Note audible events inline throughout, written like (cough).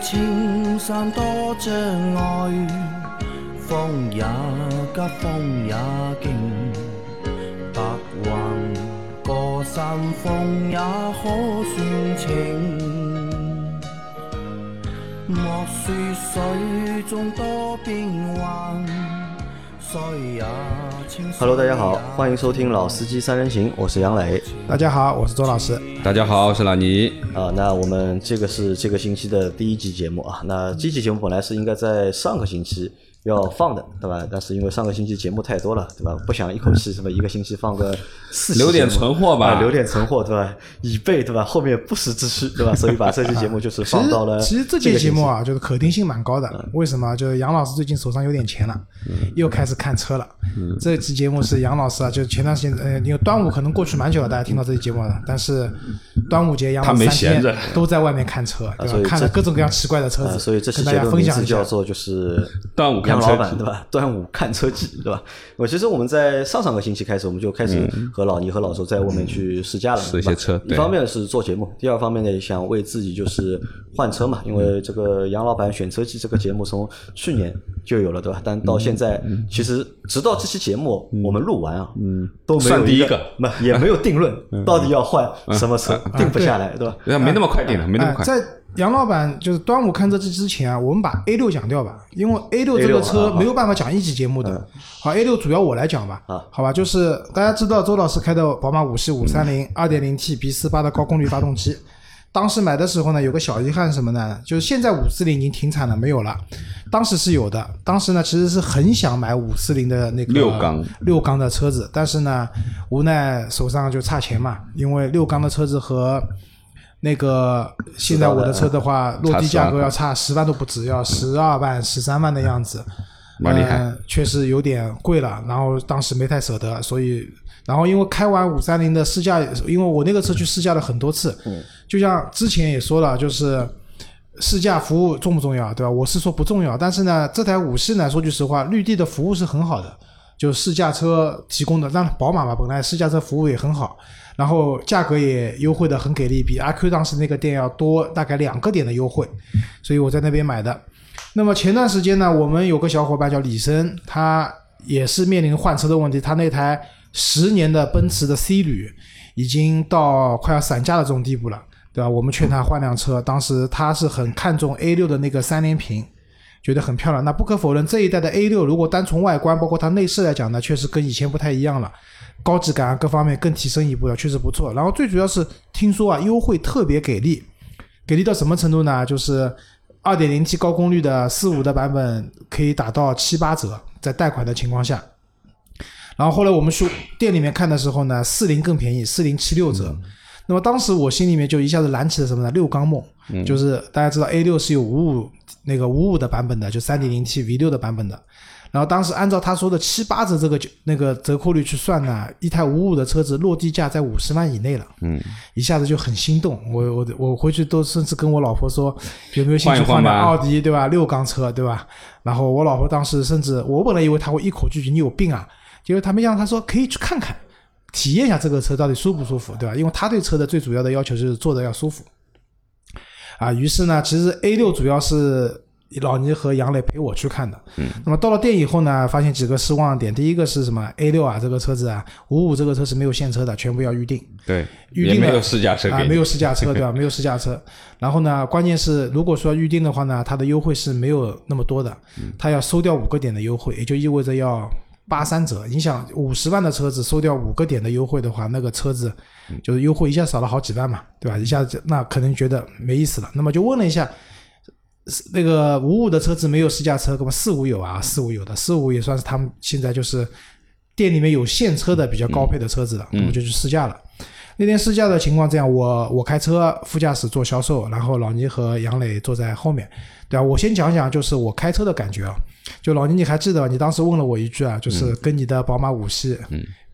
青山多障碍，风也急，风也劲，白云过山峰也可算情。莫说水中多变幻，水也。Hello，大家好，欢迎收听《老司机三人行》，我是杨磊。大家好，我是周老师。大家好，我是老倪。啊，那我们这个是这个星期的第一期节目啊。那这期节目本来是应该在上个星期要放的，对吧？但是因为上个星期节目太多了，对吧？不想一口气什么一个星期放个四期，留点存货吧啊留点存货，对吧？以备对吧？后面不时之需，对吧？所以把这期节目就是放到了实其实这期期节目啊，就是可听性蛮高的。为什么？就是杨老师最近手上有点钱了，又开始看车了。这期节目是杨老师啊，就是前段时间，呃，因为端午可能过去蛮久了，大家听到这期节目了，但是端午节杨老他没师三天闲着都在外面看车？看了各种各样奇怪的车啊，子，所以这期跟大家节目名分享一下。字叫做就是端午杨老板对吧？(laughs) 端午看车记对吧？我其实我们在上上个星期开始，我们就开始和老倪和老周在外面去试驾了，试一些车一方面是做节目，第二方面呢，也想为自己就是换车嘛，因为这个杨老板选车记这个节目从去年就有了，对吧？但到现在，其实直到这期节目我们录完啊，嗯，都没有一算第一个。不也没有定论，到底要换什么车，定不下来，对吧？对啊，没那么快定的，没那么哎，快。在杨老板就是端午看车记之前啊，我们把 A 六讲掉吧，因为 A 六这个车啊没有办法讲一集节目的。好，A 六主要我来讲吧。啊好吧，就是大家知道周老师开的宝马五系五三零二点零 T B 四八的高功率发动机，当时买的时候呢，有个小遗憾是什么呢？就是现在五四零已经停产了，没有了。当时是有的，当时呢其实是很想买五四零的那个六缸六缸的车子，但是呢无奈手上就差钱嘛，因为六缸的车子和那个现在我的车的话，落地价格要差十万都不止，要十二万、十三万的样子，蛮厉害呃确实有点贵了。然后当时没太舍得，所以，然后因为开完五三零的试驾，因为我那个车去试驾了很多次，就像之前也说了，就是试驾服务重不重要，对吧？我是说不重要，但是呢，这台五系呢，说句实话，绿地的服务是很好的，就试驾车提供的，当然宝马嘛，本来试驾车服务也很好，然后价格也优惠的很给力，比阿 Q 当时那个店要多大概两个点的优惠，所以我在那边买的。那么前段时间呢，我们有个小伙伴叫李生，他也是面临换车的问题，他那台十年的奔驰的 C 旅已经到快要散架的这种地步了，对吧？我们劝他换辆车，当时他是很看重 A 六的那个三连屏，觉得很漂亮。那不可否认，这一代的 A 六如果单从外观包括它内饰来讲呢，确实跟以前不太一样了，高级感啊各方面更提升一步了，确实不错。然后最主要是听说啊，优惠特别给力，给力到什么程度呢？就是二点零 T 高功率的四五的版本可以打到七八折，在贷款的情况下。然后后来我们去店里面看的时候呢，四零更便宜，四零七六折。那么当时我心里面就一下子燃起了什么呢？六缸梦，就是大家知道 A 六是有五五那个五五的版本的，就三点零 T V 六的版本的。然后当时按照他说的七八折这个就那个折扣率去算呢，一台五五的车子落地价在五十万以内了，嗯，一下子就很心动。我我我回去都甚至跟我老婆说，有没有兴趣换辆奥迪，对吧？六缸车，对吧？然后我老婆当时甚至我本来以为她会一口拒绝，你有病啊！结果他没想到，她说可以去看看，体验一下这个车到底舒不舒服，对吧？因为她对车的最主要的要求就是坐着要舒服。啊，于是呢，其实 A 六主要是老倪和杨磊陪我去看的。嗯，那么到了店以后呢，发现几个失望点。第一个是什么？A 六啊，这个车子啊，五五这个车是没有现车的，全部要预定。对，预定没有试驾车啊，没有试驾车对吧？(laughs) 没有试驾车。然后呢，关键是如果说预定的话呢，它的优惠是没有那么多的，它要收掉五个点的优惠，也就意味着要八三折。你想五十万的车子收掉五个点的优惠的话，那个车子就是优惠一下少了好几万嘛，对吧？一下子那可能觉得没意思了。那么就问了一下。那个五五的车子没有试驾车，那么四五有啊，四五有的，四五也算是他们现在就是店里面有现车的比较高配的车子了，那么就去试驾了。那天试驾的情况这样，我我开车，副驾驶做销售，然后老倪和杨磊坐在后面，对吧、我先讲讲就是我开车的感觉啊。就老倪，你还记得你当时问了我一句啊，就是跟你的宝马五系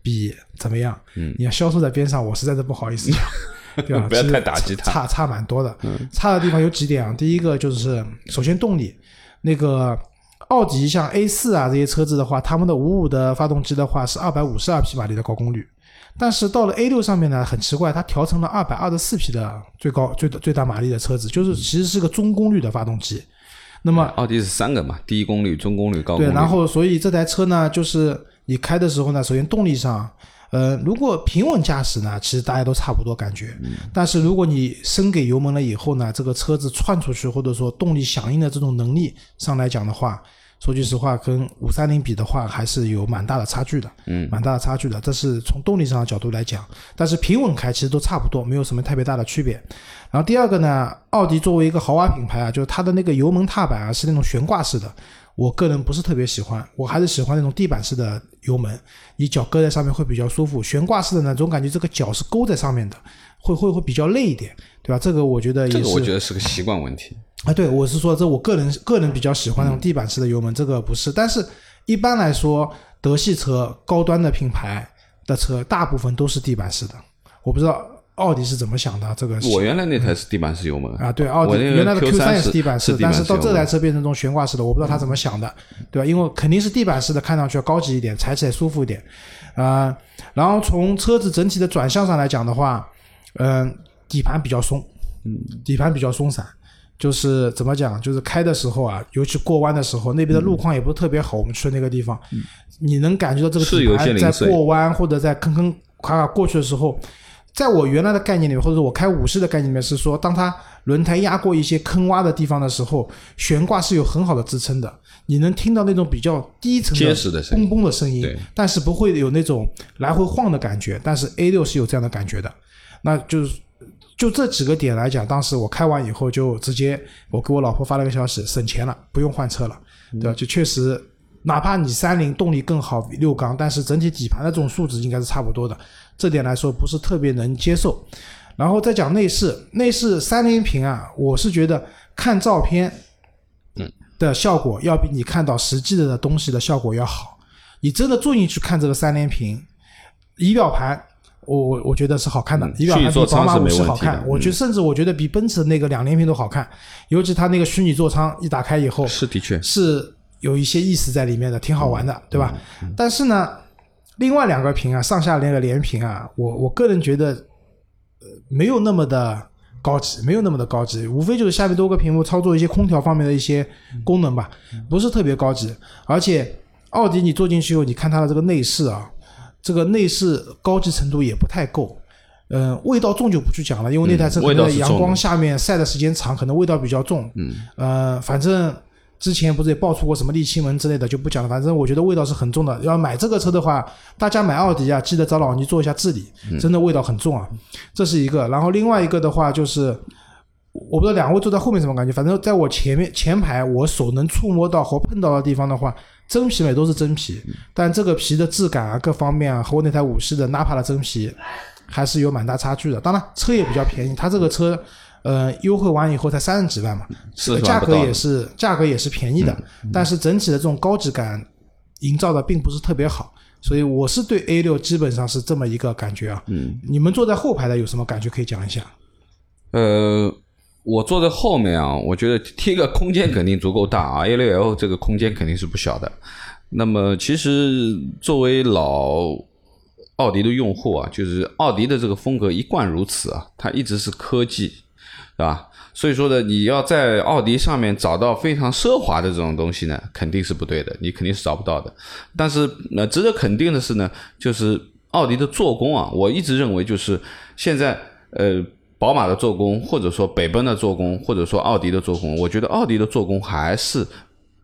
比怎么样？嗯你要销售在边上，我实在是不好意思讲。(laughs) 对吧？不要太打击它差差蛮多的。差的地方有几点啊？第一个就是首先动力，那个奥迪像 A 四啊这些车子的话，他们的五五的发动机的话是二百五十二匹马力的高功率，但是到了 A 六上面呢，很奇怪，它调成了二百二十四匹的最高最最大马力的车子，就是其实是个中功率的发动机。那么奥迪是三个嘛，低功率、中功率、高功率。对，然后所以这台车呢，就是你开的时候呢，首先动力上，呃，如果平稳驾驶呢，其实大家都差不多感觉。但是如果你升给油门了以后呢，这个车子窜出去，或者说动力响应的这种能力上来讲的话，说句实话，跟五三零比的话，还是有蛮大的差距的。嗯，蛮大的差距的。这是从动力上的角度来讲，但是平稳开其实都差不多，没有什么特别大的区别。然后第二个呢，奥迪作为一个豪华品牌啊，就是它的那个油门踏板啊是那种悬挂式的，我个人不是特别喜欢，我还是喜欢那种地板式的油门，你脚搁在上面会比较舒服。悬挂式的呢，总感觉这个脚是勾在上面的，会会会比较累一点，对吧？这个我觉得也是。这个我觉得是个习惯问题。啊，对，我是说这我个人个人比较喜欢那种地板式的油门，这个不是。但是一般来说，德系车高端的品牌的车大部分都是地板式的，我不知道奥迪是怎么想的。这个我原来那台是地板式油门啊，对，奥迪原来的 Q 三也是地板式，但是到这台车变成这种悬挂式的，我不知道他怎么想的，对吧？因为肯定是地板式的，看上去要高级一点，踩起来舒服一点，啊、然后从车子整体的转向上来讲的话，嗯、底盘比较松，嗯，底盘比较松散。就是怎么讲，就是开的时候啊，尤其过弯的时候，那边的路况也不是特别好。我们去的那个地方，你能感觉到这个底盘在过弯或者在坑坑坎坎过去的时候，在我原来的概念里面，或者说我开五系的概念里面是说，当它轮胎压过一些坑洼的地方的时候，悬挂是有很好的支撑的，你能听到那种比较低沉结实的声音嘣嘣的声音对，但是不会有那种来回晃的感觉。但是 A 六是有这样的感觉的，那就是就这几个点来讲，当时我开完以后就直接我给我老婆发了个消息，省钱了，不用换车了，对吧？就确实，哪怕你三菱动力更好比六缸，但是整体底盘的这种素质应该是差不多的，这点来说不是特别能接受。然后再讲内饰，内饰三菱屏啊，我是觉得看照片，嗯的效果要比你看到实际的东西的效果要好。你真的坐进去看这个三连屏，仪表盘，我我我觉得是好看的，嗯仪表盘比宝马五系好看，我觉得甚至我觉得比奔驰那个两连屏都好看，尤其它那个虚拟座舱一打开以后，是的确，是有一些意思在里面的，挺好玩的，对吧？嗯但是呢，另外两个屏啊，上下那个连屏啊，我我个人觉得，呃，没有那么的高级，没有那么的高级，无非就是下面多个屏幕操作一些空调方面的一些功能吧，不是特别高级。而且奥迪你坐进去以后，你看它的这个内饰啊，这个内饰高级程度也不太够。嗯、味道重就不去讲了，因为那台车嗯可能在阳光下面晒的时间长，可能味道比较重。嗯，呃，反正之前不是也爆出过什么沥青门之类的，就不讲了。反正我觉得味道是很重的。要买这个车的话，大家买奥迪啊，记得找老倪做一下治理，真的味道很重啊。这是一个。然后另外一个的话就是，我不知道两位坐在后面什么感觉，反正在我前面前排，我手能触摸到和碰到的地方的话，真皮嘛也都是真皮，但这个皮的质感啊，各方面啊，和我那台五系的 Napa 的真皮还是有蛮大差距的。当然，车也比较便宜，它这个车。呃，优惠完以后才三十几万嘛，40万价格也是价格也是便宜的，但是整体的这种高级感营造的并不是特别好，所以我是对 A 六基本上是这么一个感觉啊。嗯，你们坐在后排的有什么感觉可以讲一下？呃，我坐在后面啊，我觉得第一个空间肯定足够大啊，A 六 L 这个空间肯定是不小的。那么其实作为老奥迪的用户啊，就是奥迪的这个风格一贯如此啊，它一直是科技，对吧？所以说呢，你要在奥迪上面找到非常奢华的这种东西呢，肯定是不对的，你肯定是找不到的。但是呃，值得肯定的是呢，就是奥迪的做工啊，我一直认为就是现在呃，宝马的做工，或者说北奔的做工，或者说奥迪的做工，我觉得奥迪的做工还是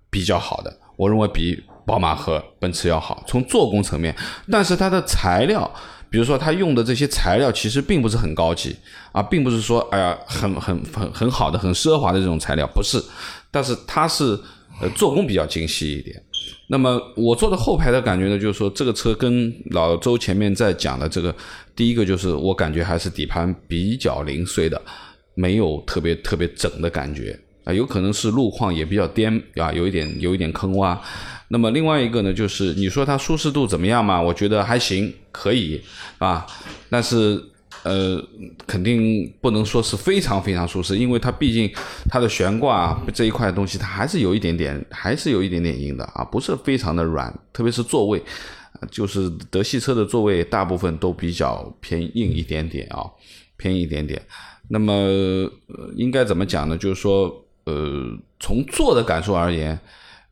比较好的，我认为比宝马和奔驰要好，从做工层面。但是它的材料，比如说它用的这些材料，其实并不是很高级啊，并不是说哎呀很很很很好的、很奢华的这种材料，不是。但是它是呃做工比较精细一点。那么我坐的后排的感觉呢，就是说这个车跟老周前面在讲的这个，第一个就是我感觉还是底盘比较零碎的，没有特别特别整的感觉啊，有可能是路况也比较颠啊，有一点有一点坑洼。那么另外一个呢，就是你说它舒适度怎么样嘛？我觉得还行，可以啊，但是呃，肯定不能说是非常非常舒适，因为它毕竟它的悬挂这一块东西，它还是有一点点，还是有一点点硬的啊，不是非常的软，特别是座位，就是德系车的座位大部分都比较偏硬一点点啊，偏一点点。那么、应该怎么讲呢？就是说，呃，从坐的感受而言，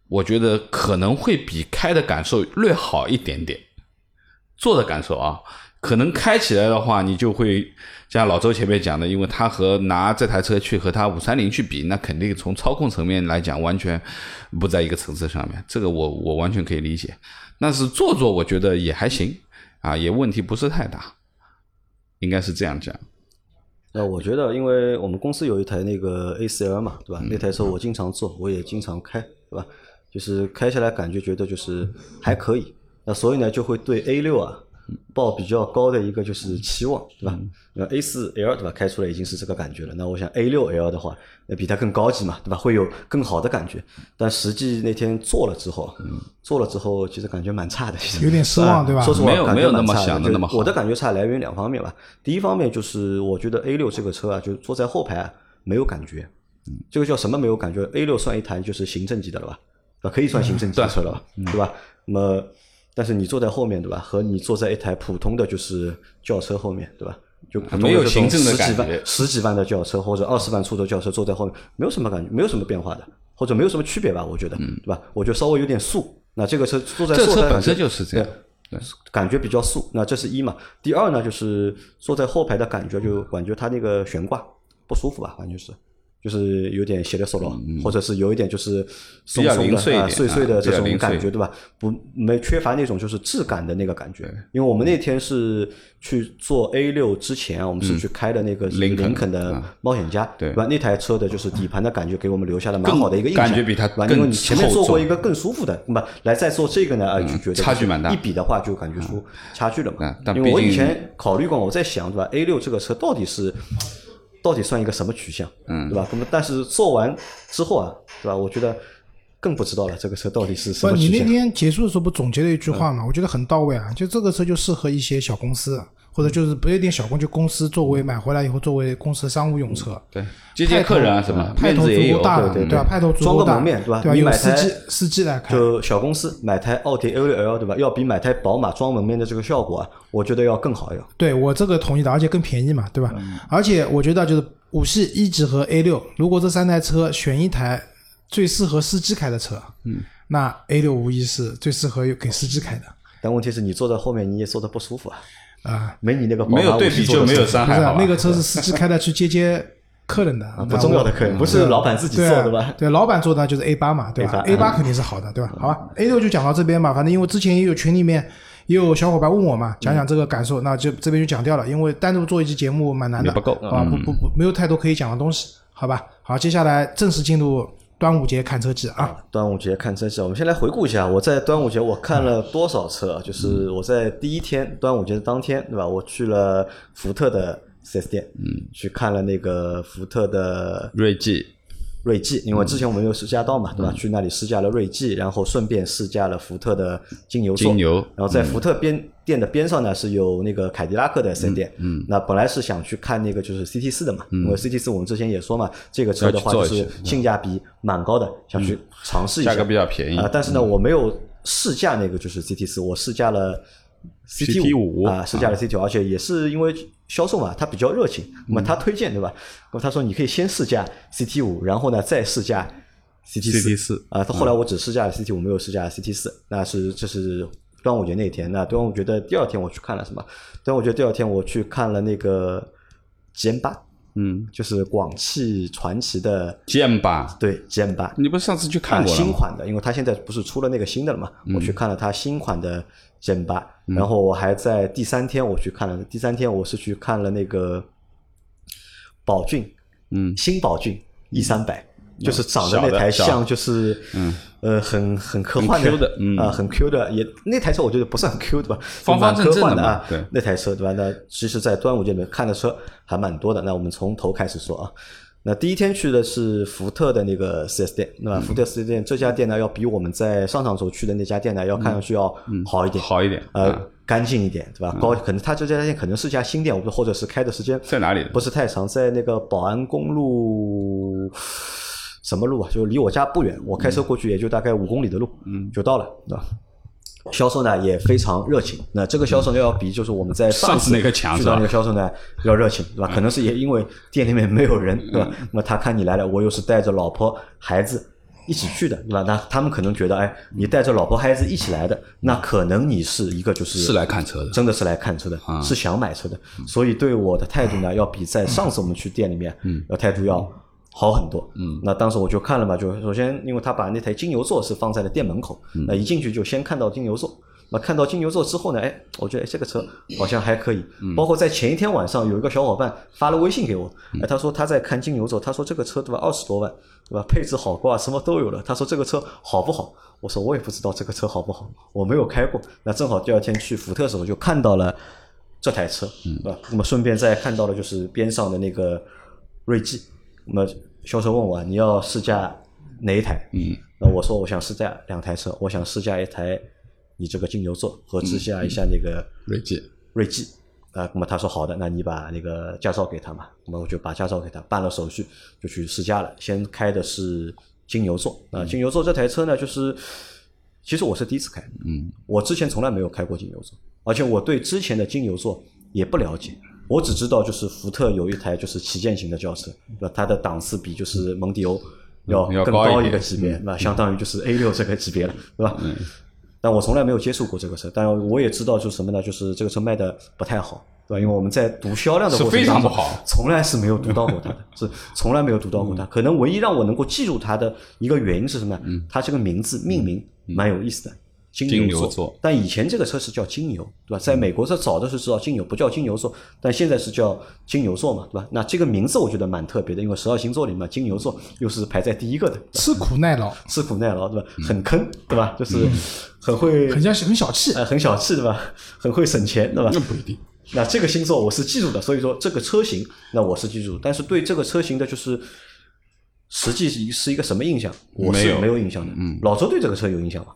我觉得可能会比开的感受略好一点点。坐的感受啊，可能开起来的话，你就会像老周前面讲的，因为他和拿这台车去和他五三零去比，那肯定从操控层面来讲，完全不在一个层次上面。这个我我完全可以理解。但是坐坐，我觉得也还行啊，也问题不是太大，应该是这样讲。那我觉得，因为我们公司有一台那个 A 4 L 嘛，对吧？那台车我经常坐，我也经常开，对吧？就是开下来感觉觉得就是还可以，那所以呢就会对 A 六啊抱比较高的一个就是期望，对吧？那 A 四 L 对吧？开出来已经是这个感觉了，那我想 A 六 L 的话，那比它更高级嘛，对吧？会有更好的感觉。但实际那天做了之后，做了之后其实感觉蛮差的，其实有点失望啊对吧说实话，没有没有那么想的那么好我的感觉差来源于两方面吧。第一方面就是我觉得 A 六这个车啊，就坐在后排啊没有感觉，这个叫什么没有感觉？A 六算一台就是行政级的了吧？对吧？可以算行政级的车了吧？对吧？那么，但是你坐在后面对吧？和你坐在一台普通的就是轿车后面对吧？就普通的没有行政的十几万感觉十几万的轿车或者二十万出头轿车坐在后面，没有什么感觉，没有什么变化的，或者没有什么区别吧？我觉得，对吧？我觉得稍微有点素。那这个车坐在后排感觉车本身就是这样对感觉比较素。那这是一嘛？第二呢，就是坐在后排的感觉，就感觉它那个悬挂不舒服吧，反正就是。就是有点斜的索罗，或者是有一点就是松嗯比较松的碎碎碎的啊这种感觉，对吧？不没缺乏那种就是质感的那个感觉。因为我们那天是去做 A 六之前，我们是去开的那个嗯林肯林肯的冒险家，对吧？那台车的就是底盘的感觉给我们留下了蛮好的一个印象，感觉比它对吧？更因为你前面厚重做过一个更舒服的，那么来再做这个呢，啊，就觉得差距蛮大一比的话就感觉出差距了嘛嗯。因为我以前考虑过，我在想，对吧？A 六这个车到底是到底算一个什么取向，嗯，对吧？那么但是做完之后啊，对吧？我觉得更不知道了，这个车到底是什不，你那么取向。天结束的时候不总结了一句话嗯嘛？我觉得很到位啊，就这个车就适合一些小公司，或者就是不一定小公，就公司作为买回来以后作为公司的商务用车。对，接接客人啊什么，派头足够。大的，对对吧？派头足够大，个门面对吧？有你买台司机司机来开，就小公司买台奥迪 A 六 L 对吧？要比买台宝马装门面的这个效果啊，我觉得要更好一点。对我这个同意的，而且更便宜嘛，对吧？嗯而且我觉得就是五系一级和 A 六，如果这三台车选一台最适合司机开的车，嗯，那 A 六无疑是最适合给司机开的但问题是你坐在后面，你也坐的不舒服啊，啊。没你那个没有对比就没有伤害，不是那个车是司机开的去接接客人的，啊不重要的客人，不是老板自己坐的吧？对，老板做的就是 A 八嘛，对吧 A8？A 八肯定是好的，对吧？好吧，A 六就讲到这边吧。反正因为之前也有群里面也有小伙伴问我嘛，讲讲这个感受，那就这边就讲掉了，因为单独做一期节目蛮难的，也不够好吧？不不不，没有太多可以讲的东西，好吧？好，接下来正式进入端午节看车季啊。端午节看车季，我们先来回顾一下，我在端午节我看了多少车啊？就是我在第一天端午节的当天，对吧？我去了福特的四 S 店，嗯，去看了那个福特的锐际，锐际，因为之前我们有试驾到嘛，对吧？去那里试驾了锐际，然后顺便试驾了福特的金牛座。金牛然后在福特边店的边上呢是有那个凯迪拉克的 4S 店。嗯，那本来是想去看那个就是 CT 四的嘛，因为 CT 四我们之前也说嘛，这个车的话就是性价比蛮高的，想去尝试一下。价格比较便宜啊，但是呢，我没有试驾那个就是 CT 四，我试驾了 CT 五五啊，试驾了 CT 五，而且也是因为销售嘛，他比较热情，那么他推荐对吧？那么他说你可以先试驾 CT 五，然后呢再试驾 CT 四 CT4 啊。后来我只试驾了 CT 五，没有试驾 CT 四，那是这是端午节那天。那端午节的第二天我去看了什么？端午节第二天我去看了那个 GM 八，嗯，就是广汽传祺的剑吧，对 GM 八。你不是上次去看？新款的，因为它现在不是出了那个新的了嘛，我去看了它新款的 Gen 八、嗯然后我还在第三天我去看了，第三天我是去看了那个宝骏，嗯，新宝骏 E 三百。就是长得那台像，就是嗯呃很很科幻的嗯啊很 Q 的，也那台车我觉得不是很 Q 对吧？方方科幻啊，对那台车对吧？那其实，在端午节里面看的车还蛮多的。那我们从头开始说啊。那第一天去的是福特的那个 4S 店，那么福特 4S 店这家店呢，要比我们在上上周去的那家店呢，要看上去要好一点，好一点呃嗯，干净一点，对吧？高，可能他这家店可能是家新店，我或者是开的时间。在哪里不是太长，在那个宝安公路什么路啊？就离我家不远，我开车过去也就大概五公里的路，嗯，就到了，对吧？销售呢也非常热情。那这个销售呢要比就是我们在上次次那个强是吧遇到那个销售呢要热情，对吧？可能是也因为店里面没有人，(laughs) 对吧？嗯那么他看你来了，我又是带着老婆孩子。一起去的，对吧？那他们可能觉得，哎，你带着老婆孩子一起来的，那可能你是一个就是是来看车的真的是来看车的，啊是想买车的。所以对我的态度呢，要比在上次我们去店里面，嗯要态度要好很多。嗯，那当时我就看了嘛，就首先因为他把那台金牛座是放在了店门口，嗯那一进去就先看到金牛座。那看到金牛座之后呢，哎，我觉得哎这个车好像还可以。嗯包括在前一天晚上，有一个小伙伴发了微信给我，哎，他说他在看金牛座，他说这个车对吧，二十多万，对吧，配置好高啊，什么都有了。他说这个车好不好？我说我也不知道这个车好不好，我没有开过。那正好第二天去福特的时候就看到了这台车，对吧？那么顺便再看到了就是边上的那个锐际，那么销售问我啊你要试驾哪一台？嗯，那我说我想试驾两台车，我想试驾一台你这个金牛座和试驾一下那个锐际，锐际。啊，那么他说好的，那你把那个驾照给他嘛，那么我就把驾照给他办了手续，就去试驾了。先开的是金牛座。啊，金牛座这台车呢，就是其实我是第一次开，嗯，我之前从来没有开过金牛座，而且我对之前的金牛座也不了解，我只知道就是福特有一台就是旗舰型的轿车，对吧？它的档次比就是蒙迪欧要更高高一个级别，那相当于就是 A 六这个级别了，对吧？但我从来没有接触过这个车，但我也知道就是什么呢？就是这个车卖的不太好，对吧？因为我们在读销量的过程当中非常不好从来是没有读到过它的，(laughs) 是从来没有读到过它。可能唯一让我能够记住它的一个原因是什么呢？它这个名字命名蛮有意思的。金金牛牛座但以前这个车是叫金牛，对吧？在美国这早的时候知道金牛，不叫金牛座，但现在是叫金牛座嘛，对吧？那这个名字我觉得蛮特别的，因为十二星座里面金牛座又是排在第一个的，吃苦耐劳，吃苦耐劳，对吧？很坑，对吧？就是很会很像很小气。呃，很小气，对吧？很会省钱，对吧？那不一定。那这个星座我是记住的，所以说这个车型，那我是记住，但是对这个车型的就是实际是是一个什么印象，我是没有印象的。嗯，老周对这个车有印象吗？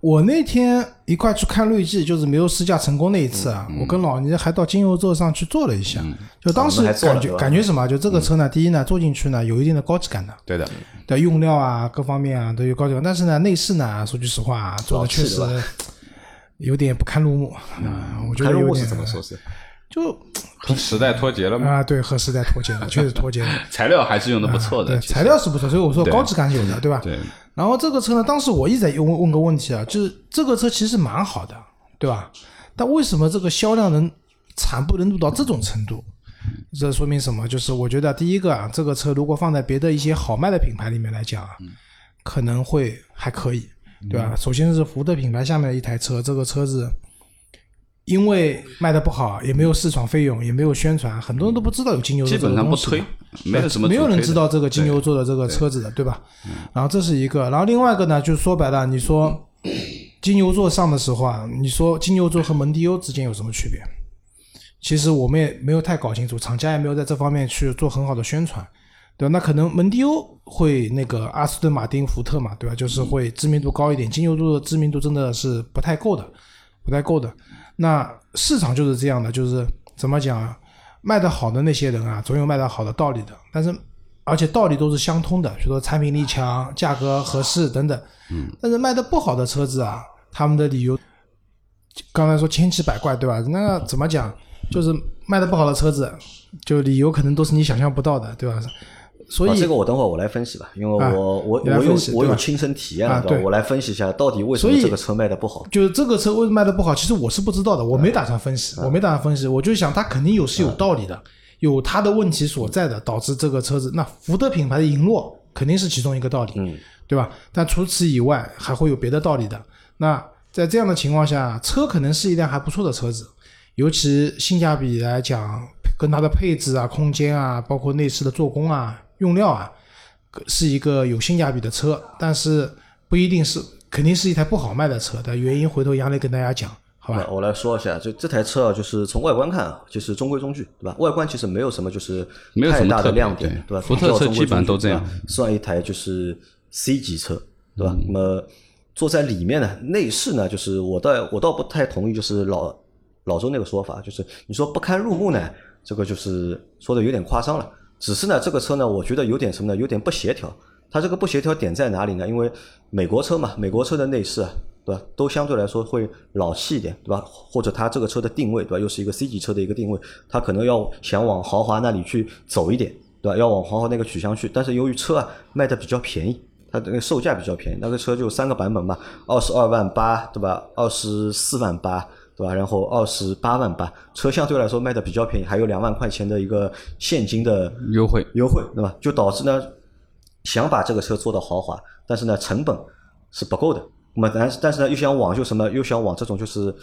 我那天一块去看锐际，就是没有试驾成功那一次啊，我跟老倪还到金牛座上去坐了一下，就当时感觉感觉什么？就这个车呢，第一呢，坐进去呢有一定的高级感的，对的，的用料啊各方面啊都有高级感，但是呢内饰呢，说句实话啊，做的确实有点不堪入目啊，我觉得有点看入目是怎么说？是？就和时代脱节了嘛。啊对和时代脱节了，确实脱节了。(laughs) 材料还是用的不错的，对，材料是不错，所以我说高级感是有的，对吧？对，然后这个车呢，当时我一直在问问个问题啊，就是这个车其实蛮好的，对吧？但为什么这个销量能惨不忍睹到这种程度？这说明什么？就是我觉得第一个啊，这个车如果放在别的一些好卖的品牌里面来讲啊，可能会还可以，对吧？首先是福特品牌下面的一台车，这个车子因为卖的不好，也没有市场费用，也没有宣传，很多人都不知道有金牛座基本上不推，没有什么没有人知道这个金牛座的这个车子的，对吧？然后这是一个，然后另外一个呢，就是说白了，你说金牛座上的时候啊，你说金牛座和蒙迪欧之间有什么区别？其实我们也没有太搞清楚，厂家也没有在这方面去做很好的宣传，对吧？那可能蒙迪欧会那个阿斯顿马丁、福特嘛，对吧？就是会知名度高一点，金牛座的知名度真的是不太够的，不太够的。那市场就是这样的，就是怎么讲啊？卖得好的那些人啊，总有卖得好的道理的，但是而且道理都是相通的，比如说产品力强、价格合适等等。嗯。但是卖得不好的车子啊，他们的理由，刚才说千奇百怪，对吧？那怎么讲？就是卖得不好的车子，就理由可能都是你想象不到的，对吧？所啊，以这个我等会儿我来分析吧，因为啊我我我有我有亲身体验了，啊对吧？我来分析一下到底为什么这个车卖的不好。就是这个车为什么卖的不好，其实我是不知道的，我没打算分析，我没打算分析，我就想它肯定有是有道理的，有它的问题所在的，导致这个车子，那福特品牌的赢落肯定是其中一个道理，嗯，对吧？但除此以外，还会有别的道理的。那在这样的情况下，车可能是一辆还不错的车子，尤其性价比来讲，跟它的配置啊、空间啊，包括内饰的做工啊、用料啊，是一个有性价比的车，但是不一定是，肯定是一台不好卖的车的原因。回头杨磊跟大家讲，好吧？我来说一下，就这台车啊，就是从外观看啊，就是中规中矩，对吧？外观其实没有什么就是没有大的亮点，对吧？福特基本上都这样算一台就是 C 级车，对吧？嗯那么坐在里面呢，内饰呢，就是我倒我倒不太同意，就是老老周那个说法，就是你说不堪入目呢，这个就是说的有点夸张了。只是呢，这个车呢，我觉得有点什么呢？有点不协调。它这个不协调点在哪里呢？因为美国车嘛，美国车的内饰啊，对吧？都相对来说会老气一点，对吧？或者它这个车的定位，对吧？又是一个 C 级车的一个定位，它可能要想往豪华那里去走一点，对吧？要往豪华那个取向去，但是由于车啊卖的比较便宜，它的那个售价比较便宜，那个车就三个版本嘛，二十二万八，对吧？二十四万八。对吧？然后二十八万八，车相对来说卖的比较便宜，还有两万块钱的一个现金的优惠优惠，对吧？就导致呢，想把这个车做到豪华，但是呢成本是不够的。那么但是但是呢又想往就什么，又想往这种就是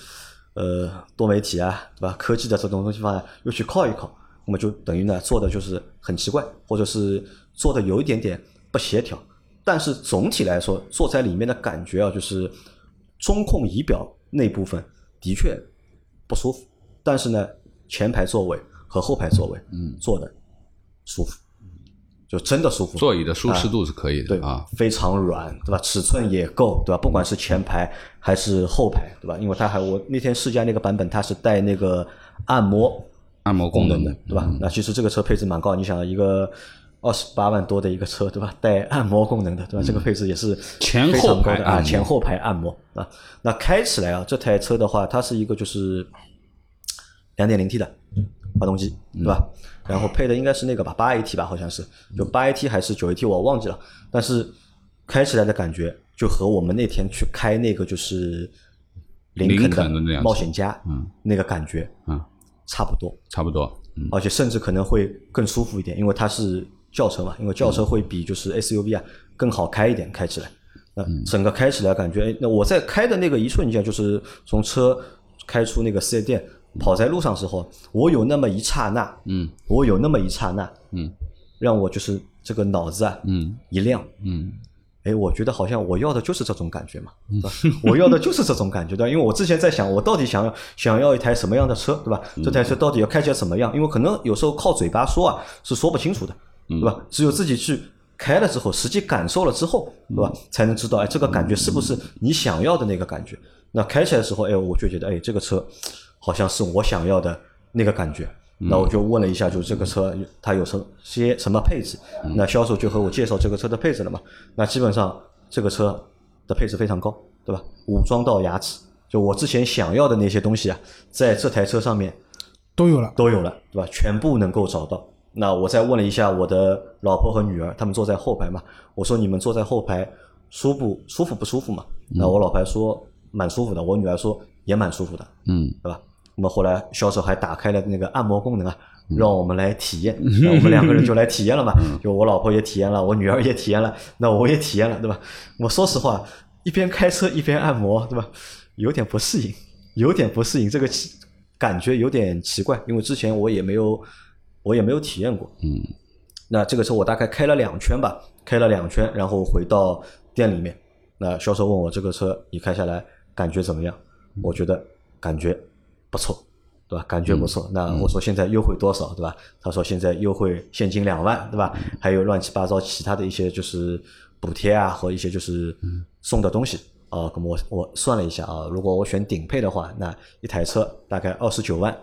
呃多媒体啊，对吧？科技的这种东西方面又去靠一靠，那么就等于呢做的就是很奇怪，或者是做的有一点点不协调。但是总体来说，坐在里面的感觉啊，就是中控仪表那部分。的确不舒服，但是呢，前排座位和后排座位，嗯，坐的舒服，就真的舒服。座椅的舒适度是可以的，对啊，非常软，对吧？尺寸也够，对吧？不管是前排还是后排，对吧？因为它还我那天试驾那个版本，它是带那个按摩按摩功能的，对吧？那其实这个车配置蛮高，你想一个二十八万多的一个车，对吧？带按摩功能的，对吧？这个配置也是前非常后高的啊，前后排按摩啊。那开起来啊，这台车的话，它是一个就是两点零 T 的发动机，对吧？然后配的应该是那个吧，八 AT 吧，好像是，就八 AT 还是九 AT，我忘记了。但是开起来的感觉就和我们那天去开那个就是林林肯肯的冒险家，嗯，那个感觉，嗯，差不多。差不多，嗯，而且甚至可能会更舒服一点，因为它是轿车嘛，因为轿车会比就是 SUV 啊更好开一点，开起来。那整个开起来感觉，哎，那我在开的那个一瞬间，就是从车开出那个四 S 店，跑在路上时候，我有那么一刹那，嗯，我有那么一刹那，嗯，让我就是这个脑子啊，嗯，一亮，嗯，哎，我觉得好像我要的就是这种感觉嘛，对吧？我要的就是这种感觉，对吧？因为我之前在想，我到底想要想要一台什么样的车，对吧？这台车到底要开起来怎么样？因为可能有时候靠嘴巴说啊是说不清楚的，对吧？只有自己去开了之后，实际感受了之后，对吧？才能知道，哎，这个感觉是不是你想要的那个感觉？那开起来的时候，哎，我就觉得，哎，这个车好像是我想要的那个感觉。那我就问了一下，就是这个车它有什些什么配置？那销售就和我介绍这个车的配置了嘛。那基本上这个车的配置非常高，对吧？武装到牙齿，就我之前想要的那些东西啊，在这台车上面都有了。都有了，对吧？全部能够找到。那我再问了一下我的老婆和女儿，他们坐在后排嘛，我说你们坐在后排舒不舒服不舒服嘛？那我老婆说蛮舒服的，我女儿说也蛮舒服的，嗯，对吧？那么后来销售还打开了那个按摩功能啊，让我们来体验，(laughs) 那我们两个人就来体验了嘛，就我老婆也体验了，我女儿也体验了，那我也体验了，对吧？我说实话，一边开车一边按摩，对吧？有点不适应，有点不适应，这个奇感觉有点奇怪，因为之前我也没有，我也没有体验过。嗯，那这个车我大概开了两圈吧，开了两圈，然后回到店里面，那销售问我这个车你开下来感觉怎么样？我觉得感觉不错，对吧？感觉不错。那我说现在优惠多少，对吧？他说现在优惠现金两万，对吧？还有乱七八糟其他的一些就是补贴啊和一些就是送的东西。啊，那么我我算了一下啊，如果我选顶配的话，那一台车大概二十九万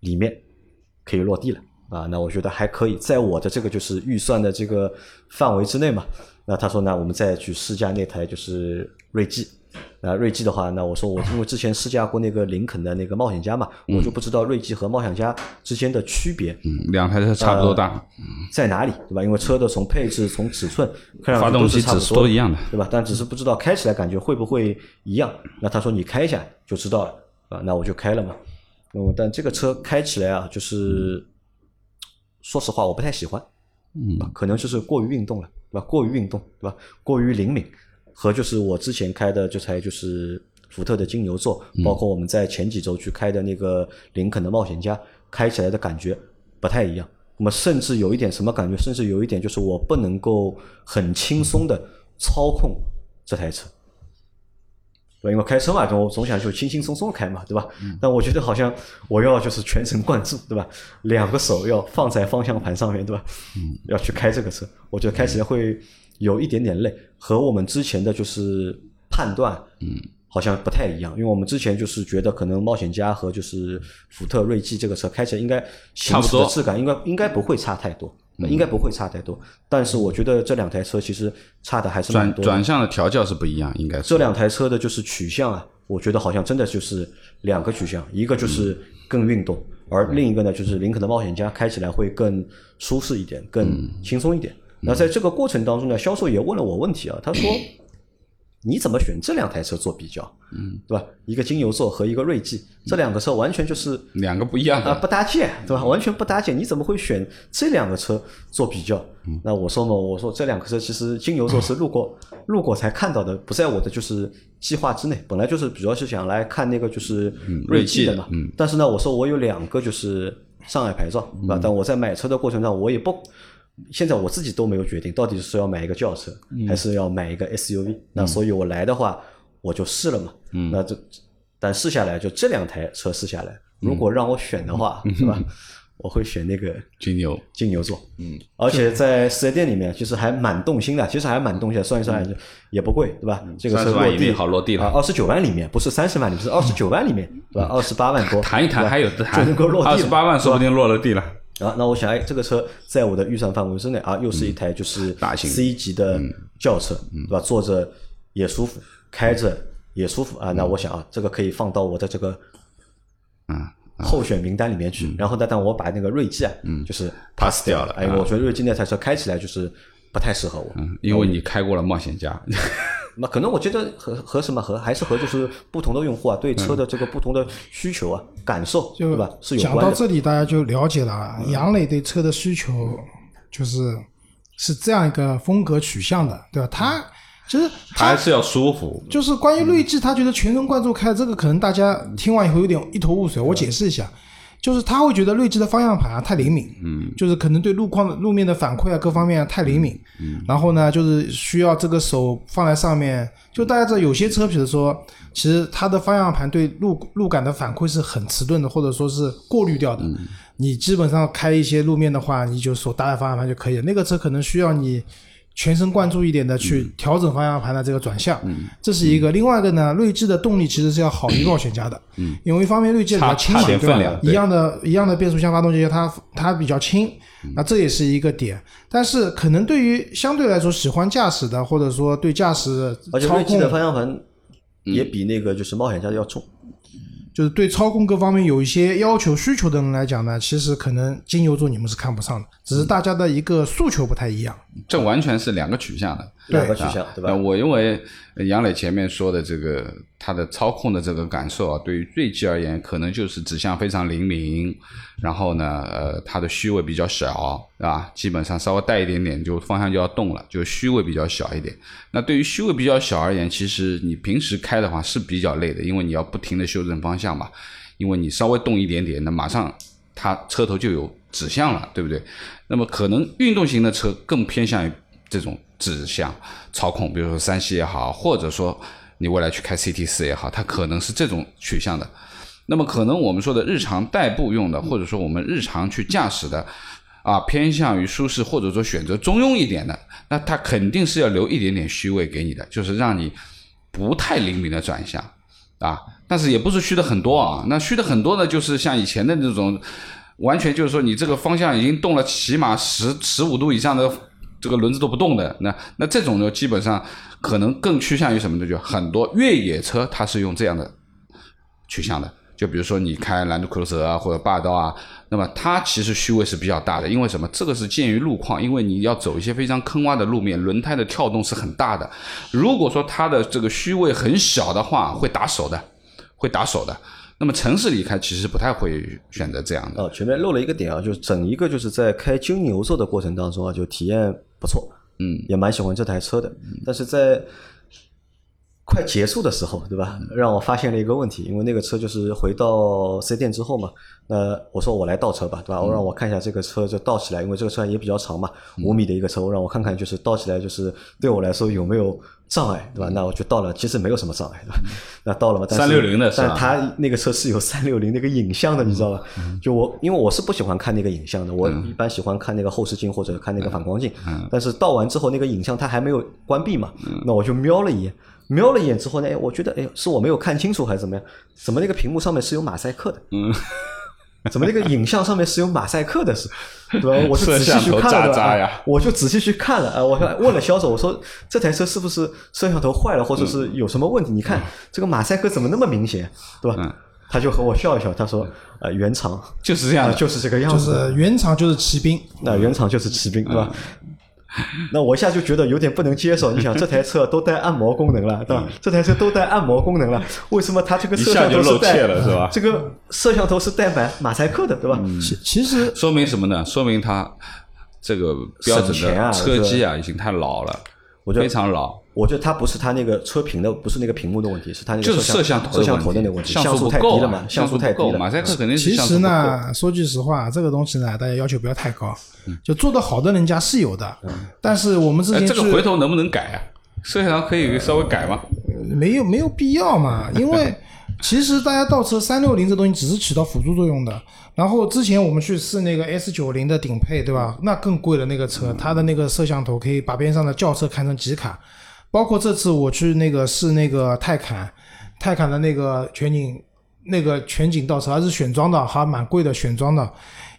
里面可以落地了啊，那我觉得还可以，在我的这个就是预算的这个范围之内嘛。那他说呢，我们再去试驾那台就是锐际。那锐际的话，那我说我因为之前试驾过那个林肯的那个冒险家嘛，我就不知道锐际和冒险家之间的区别嗯，两台车差不多大，在哪里，对吧？因为车的从配置、从尺寸，看上去发动机指都是差不多数都一样的，对吧？但只是不知道开起来感觉会不会一样。那他说你开一下就知道了啊，那我就开了嘛。嗯，但这个车开起来啊，就是说实话我不太喜欢，嗯啊，可能就是过于运动了，对吧？过于运动，对吧？过于灵敏，和就是我之前开的这台就是福特的金牛座，包括我们在前几周去开的那个林肯的冒险家，开起来的感觉不太一样。那么甚至有一点什么感觉？甚至有一点就是我不能够很轻松的操控这台车。对，因为开车嘛，我总想就轻轻松松开嘛，对吧？但我觉得好像我要就是全神贯注，对吧？两个手要放在方向盘上面，对吧？嗯，要去开这个车，我觉得开起来会有一点点累，和我们之前的就是判断，嗯，好像不太一样。因为我们之前就是觉得可能冒险家和就是福特锐际这个车开起来应该行驶的质感应该应该不会差太多，应该不会差太多。但是我觉得这两台车其实差的还是蛮转多的。转向的调教是不一样，应该是这两台车的就是取向啊，我觉得好像真的就是两个取向，一个就是更运动，而另一个呢就是林肯的冒险家开起来会更舒适一点，更轻松一点。那在这个过程当中呢，销售也问了我问题啊，他说。你怎么选这两台车做比较？嗯，对吧？一个金牛座和一个锐际，这两个车完全就是两个不一样啊，的。不搭界，对吧？完全不搭界，你怎么会选这两个车做比较？那我说嘛，我说这两个车其实金牛座是路过 (laughs) 路过才看到的，不在我的就是计划之内。本来就是主要是想来看那个就是锐际的嘛。嗯但是呢，我说我有两个就是上海牌照，对吧？但我在买车的过程中，我也不。现在我自己都没有决定，到底是要买一个轿车，还是要买一个 SUV。那所以我来的话，我就试了嘛。那这但试下来，就这两台车试下来，如果让我选的话，是吧？我会选那个金牛金牛座。嗯，而且在四 S 店里面，其实还蛮动心的。其实还蛮动心的，算一算也不贵，对吧？这个车30万以内落地好落地了啊，二十九万里面不是三十万里面，是二十九万里面，对吧？二十八万多，谈一谈，还有谈就能够落地二十八万，说不定落了地了。啊，那我想，哎，这个车在我的预算范围之内啊，又是一台就是大型 C 级的轿车，对吧？坐着也舒服，开着也舒服啊。那我想啊，这个可以放到我的这个嗯候选名单里面去。然后呢，但我把那个锐际啊，就是 pass 掉了哎，我觉得锐际那台车开起来就是不太适合我。嗯，因为你开过了冒险家，(laughs) 那可能我觉得和和什么和还是和就是不同的用户啊，对车的这个不同的需求啊、感受，对吧？是有讲关的。到这里，大家就了解了啊杨磊对车的需求就是是这样一个风格取向的，对吧？他其实他还是要舒服。就是关于锐际，他觉得全神贯注开这个，可能大家听完以后有点一头雾水。我解释一下，就是他会觉得锐际的方向盘啊太灵敏，嗯，就是可能对路况的路面的反馈啊各方面啊太灵敏，嗯，然后呢，就是需要这个手放在上面，就大家知道有些车，比如说，其实它的方向盘对路路感的反馈是很迟钝的，或者说是过滤掉的。你基本上开一些路面的话，你就手搭在方向盘就可以了。那个车可能需要你全神贯注一点的去调整方向盘的这个转向，这是一个。另外一个呢，锐际的动力其实是要好于冒险家的，因为一方面锐际比较轻嘛，对吧一样的一样的变速箱发动机，它它比较轻，那这也是一个点。但是可能对于相对来说喜欢驾驶的，或者说对驾驶操而且锐际的方向盘也比那个就是冒险家的要重。就是对操控各方面有一些要求需求的人来讲呢，其实可能金牛座你们是看不上的，只是大家的一个诉求不太一样。这完全是两个取向的。两个取向，对吧那？我认为呃杨磊前面说的这个他的操控的这个感受啊，对于锐际而言，可能就是指向非常灵敏，然后呢，呃，它的虚位比较小，是吧？基本上稍微带一点点，就方向就要动了，就虚位比较小一点。那对于虚位比较小而言，其实你平时开的话是比较累的，因为你要不停的修正方向嘛，因为你稍微动一点点，那马上它车头就有指向了，对不对？那么可能运动型的车更偏向于这种指向操控，比如说三系也好，或者说你未来去开 CT 四也好，它可能是这种取向的。那么可能我们说的日常代步用的，或者说我们日常去驾驶的，啊，偏向于舒适或者说选择中庸一点的，那它肯定是要留一点点虚位给你的，就是让你不太灵敏的转向啊，但是也不是虚的很多啊，那虚的很多呢，就是像以前的那种，完全就是说你这个方向已经动了起码十十五度以上的这个轮子都不动的，那那这种呢，基本上可能更趋向于什么呢？就很多越野车它是用这样的取向的。就比如说你开兰度克鲁泽啊或者霸道啊，那么它其实虚位是比较大的，因为什么？这个是鉴于路况，因为你要走一些非常坑洼的路面，轮胎的跳动是很大的。如果说它的这个虚位很小的话，会打手的，会打手的。那么城市里开其实不太会选择这样的。哦，前面漏了一个点啊，就是整一个就是在开金牛座的过程当中啊，就体验不错，嗯，也蛮喜欢这台车的。但是在快结束的时候，对吧？让我发现了一个问题，因为那个车就是回到四 S 店之后嘛，那我说我来倒车吧，对吧？我让我看一下这个车就倒起来，因为这个车也比较长嘛，五米的一个车，我让我看看就是倒起来就是对我来说有没有障碍，对吧？那我就倒了，其实没有什么障碍，对吧？那倒了嘛，但是360的但它那个车是有三六零那个影像的，你知道吧？就我因为我是不喜欢看那个影像的，我一般喜欢看那个后视镜或者看那个反光镜。但是倒完之后那个影像它还没有关闭嘛，那我就瞄了一眼。瞄了一眼之后呢，哎，我觉得，哎，是我没有看清楚还是怎么样？怎么那个屏幕上面是有马赛克的？嗯，(laughs) 怎么那个影像上面是有马赛克的？是，对吧？我就仔细去看了，对吧渣呀我就仔细去看了，啊，我还问了销售，我说这台车是不是摄像头坏了，或者是有什么问题？你看这个马赛克怎么那么明显，对吧？嗯他就和我笑一笑，他说：“呃，原厂啊就是这样的，就是这个样就子，是原厂就是骑兵，那原厂就是骑兵，对吧？(laughs) 那我一下就觉得有点不能接受。(laughs) 你想，这台车都带按摩功能了，对吧？这台车都带按摩功能了，为什么它这个摄像头是露带怯了是吧这个摄像头是带满马赛克的，对吧？其其实说明什么呢？说明它这个标准的车机啊，已经太老了，我觉得非常老。我觉得它不是它那个车屏的，不是那个屏幕的问题，是它那个就是摄摄像头摄像头的的那个问题，像像素太低了嘛，像素太低了。马赛克肯定是其实像素不够。呢，说句实话，这个东西呢，大家要求不要太高，就做得好的人家是有的，但是我们之哎，前这个回头能不能改啊？摄像头可以稍微改吗？没有没有必要嘛，(laughs) 因为其实大家倒车三六零这东西只是起到辅助作用的。然后之前我们去试那个 S 九零的顶配，对吧？那更贵的，那个车它的那个摄像头可以把边上的轿车看成几卡。包括这次我去那个试那个泰坦，泰坦的那个全景那个全景倒车，还是选装的，还蛮贵的，选装的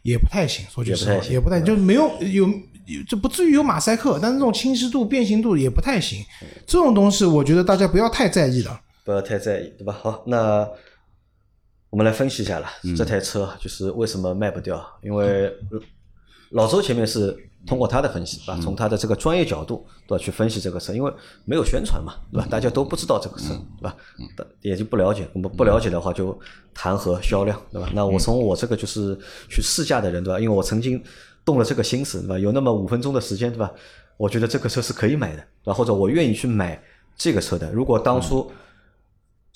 也不太行。说句实话也不太，就没有有。有这不至于有马赛克，但是这种清晰度、变形度也不太行。这种东西，我觉得大家不要太在意了。不要太在意，对吧？好，那我们来分析一下了，嗯这台车就是为什么卖不掉？因为呃老周前面是通过他的分析，对吧？从他的这个专业角度，对吧？去分析这个车，因为没有宣传嘛，对吧？大家都不知道这个车，对吧？也就不了解。那么不了解的话，就谈何销量，对吧？那我从我这个就是去试驾的人，对吧？因为我曾经动了这个心思，对吧？有那么五分钟的时间，对吧？我觉得这个车是可以买的，对吧？或者我愿意去买这个车的。如果当初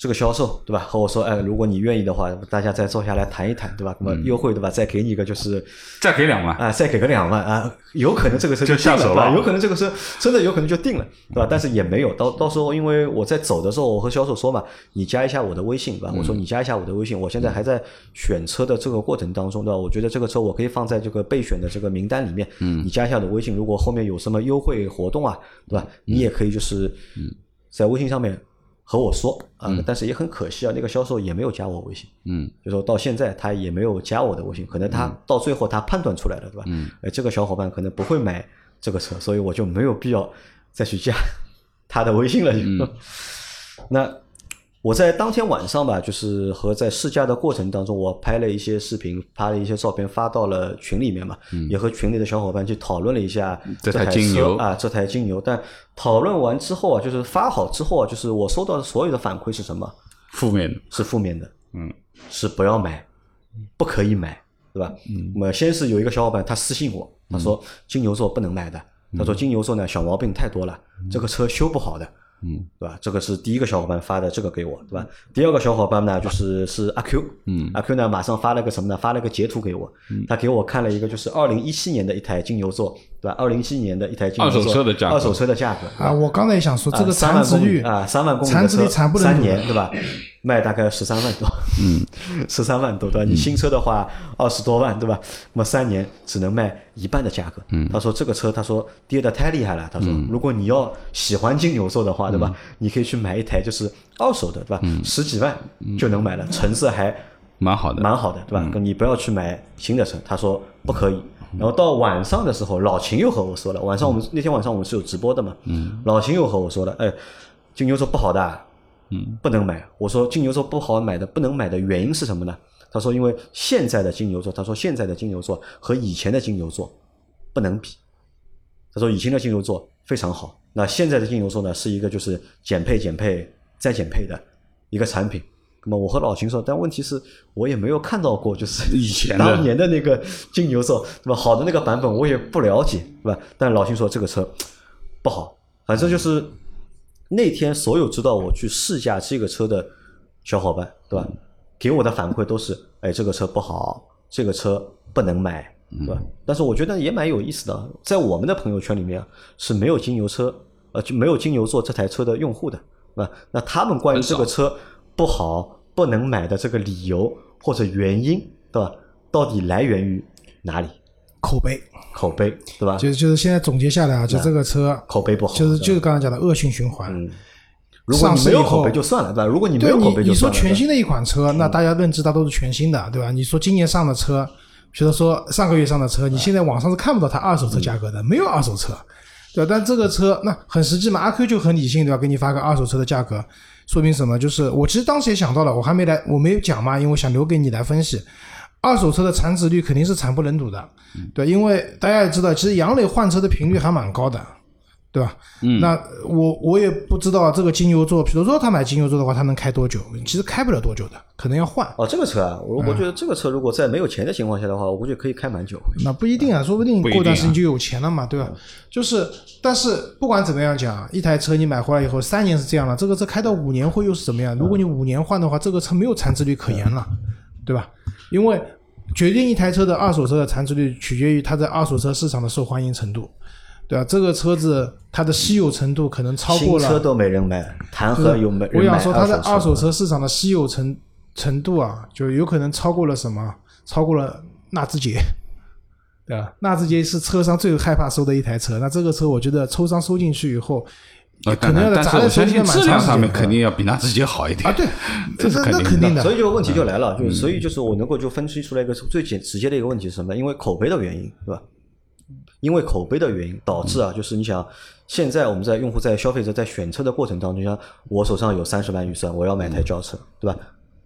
这个销售对吧和我说，哎，如果你愿意的话，大家再坐下来谈一谈，对吧？那么优惠对吧？再给你一个就是再给两万，啊，再给个两万啊，有可能这个车就？下手了有可能这个车真的有可能就定了，对吧？但是也没有，到到时候因为我在走的时候，我和销售说嘛，你加一下我的微信，对吧？我说你加一下我的微信，我现在还在选车的这个过程当中，对吧？我觉得这个车我可以放在这个备选的这个名单里面，嗯，你加一下我的微信，如果后面有什么优惠活动啊，对吧？你也可以就是在微信上面。和我说啊，但是也很可惜啊，那个销售也没有加我微信，嗯，就说到现在他也没有加我的微信，可能他到最后他判断出来了，对吧？嗯，哎，这个小伙伴可能不会买这个车，所以我就没有必要再去加他的微信了。就、(laughs) 那我在当天晚上吧，就是和在试驾的过程当中，我拍了一些视频，拍了一些照片发到了群里面嘛，也和群里的小伙伴去讨论了一下嗯这台金牛啊，这台金牛。但讨论完之后啊，就是发好之后啊，就是我收到的所有的反馈是什么？负面的，是负面的，嗯，是不要买，不可以买，对吧？嗯，那么先是有一个小伙伴他私信我，他说金牛座不能买的，他说金牛座呢小毛病太多了，这个车修不好的。嗯，对吧？这个是第一个小伙伴发的这个给我，对吧？第二个小伙伴呢，就是是阿 Q，嗯，阿 Q 呢马上发了个什么呢？发了个截图给我，他给我看了一个就是二零一七年的一台金牛座，对吧？二零一七年的一台金牛座二手车的价格二手车的价格啊，我刚才也想说，这个三残值率万公里啊，三万公里的残值率车惨不三年对吧？卖大概十三万多，嗯，(laughs) 十三万多对吧？你新车的话二十多万对吧？那么三年只能卖一半的价格。嗯，他说这个车他说跌的太厉害了，他说如果你要喜欢金牛座的话对吧？你可以去买一台就是二手的对吧？十几万就能买了，成色还蛮好的，蛮好的，对吧？你不要去买新的车，他说不可以。然后到晚上的时候，老秦又和我说了，晚上我们那天晚上我们是有直播的嘛，老秦又和我说了，哎，金牛座不好的，嗯，不能买。我说金牛座不好买的，不能买的原因是什么呢？他说因为现在的金牛座，他说现在的金牛座和以前的金牛座不能比。他说以前的金牛座非常好，那现在的金牛座呢是一个就是减配、减配再减配的一个产品。那么我和老秦说，但问题是我也没有看到过，就是以前当年的那个金牛座，对吧？好的那个版本我也不了解，对吧？但老秦说这个车不好，反正就是那天所有知道我去试驾这个车的小伙伴，对吧？给我的反馈都是，哎，这个车不好，这个车不能买，对吧？但是我觉得也蛮有意思的，在我们的朋友圈里面啊是没有金牛车，呃，就没有金牛座这台车的用户的，对吧？那他们关于这个车不好、不能买的这个理由或者原因，对吧？到底来源于哪里？口碑，口碑，对吧？就就是现在总结下来啊，就这个车口碑不好，就是就是刚才讲的恶性循环。嗯，如果你没有口碑就算了，对吧？如果你没有口碑就你说全新的一款车，那大家认知它都是全新的，对吧？你说今年上的车，比如说上个月上的车，你现在网上是看不到它二手车价格的，没有二手车，对吧？但这个车那很实际嘛，阿 Q 就很理性，对吧？给你发个二手车的价格，说明什么？就是我其实当时也想到了，我还没来，我没有讲嘛，因为我想留给你来分析。二手车的残值率肯定是惨不忍睹的，对，因为大家也知道，其实杨磊换车的频率还蛮高的，对吧？嗯，那我我也不知道这个金牛座，比如说他买金牛座的话，他能开多久？其实开不了多久的，可能要换。哦，这个车啊，我我觉得这个车如果在没有钱的情况下的话，我估计可以开蛮久。那不一定啊，说不定过段时间就有钱了嘛，对吧？就是，但是不管怎么样讲，一台车你买回来以后，三年是这样了，这个车开到五年会又是怎么样？如果你五年换的话，这个车没有残值率可言了，对吧？因为决定一台车的二手车的残值率，取决于它在二手车市场的受欢迎程度，对吧？这个车子它的稀有程度可能超过了。新车都没人买，谈何有没我人买想说，它的二手车？市场的稀有程程度啊，就有可能超过了什么？超过了纳智捷，对吧？纳智捷是车商最害怕收的一台车。那这个车，我觉得抽商收进去以后，呃，可能要但是我相信质量上面肯定要比纳智捷好一点啊，对，(laughs) 这是那肯定的定的。所以就问题就来嗯了，就是所以就是我能够就分析出来一个最简直接的一个问题是什么？因为口碑的原因，对吧？因为口碑的原因导致啊，就是你想，现在我们在用户在消费者在选车的过程当中，像我手上有三十万预算，我要买台轿车，对吧？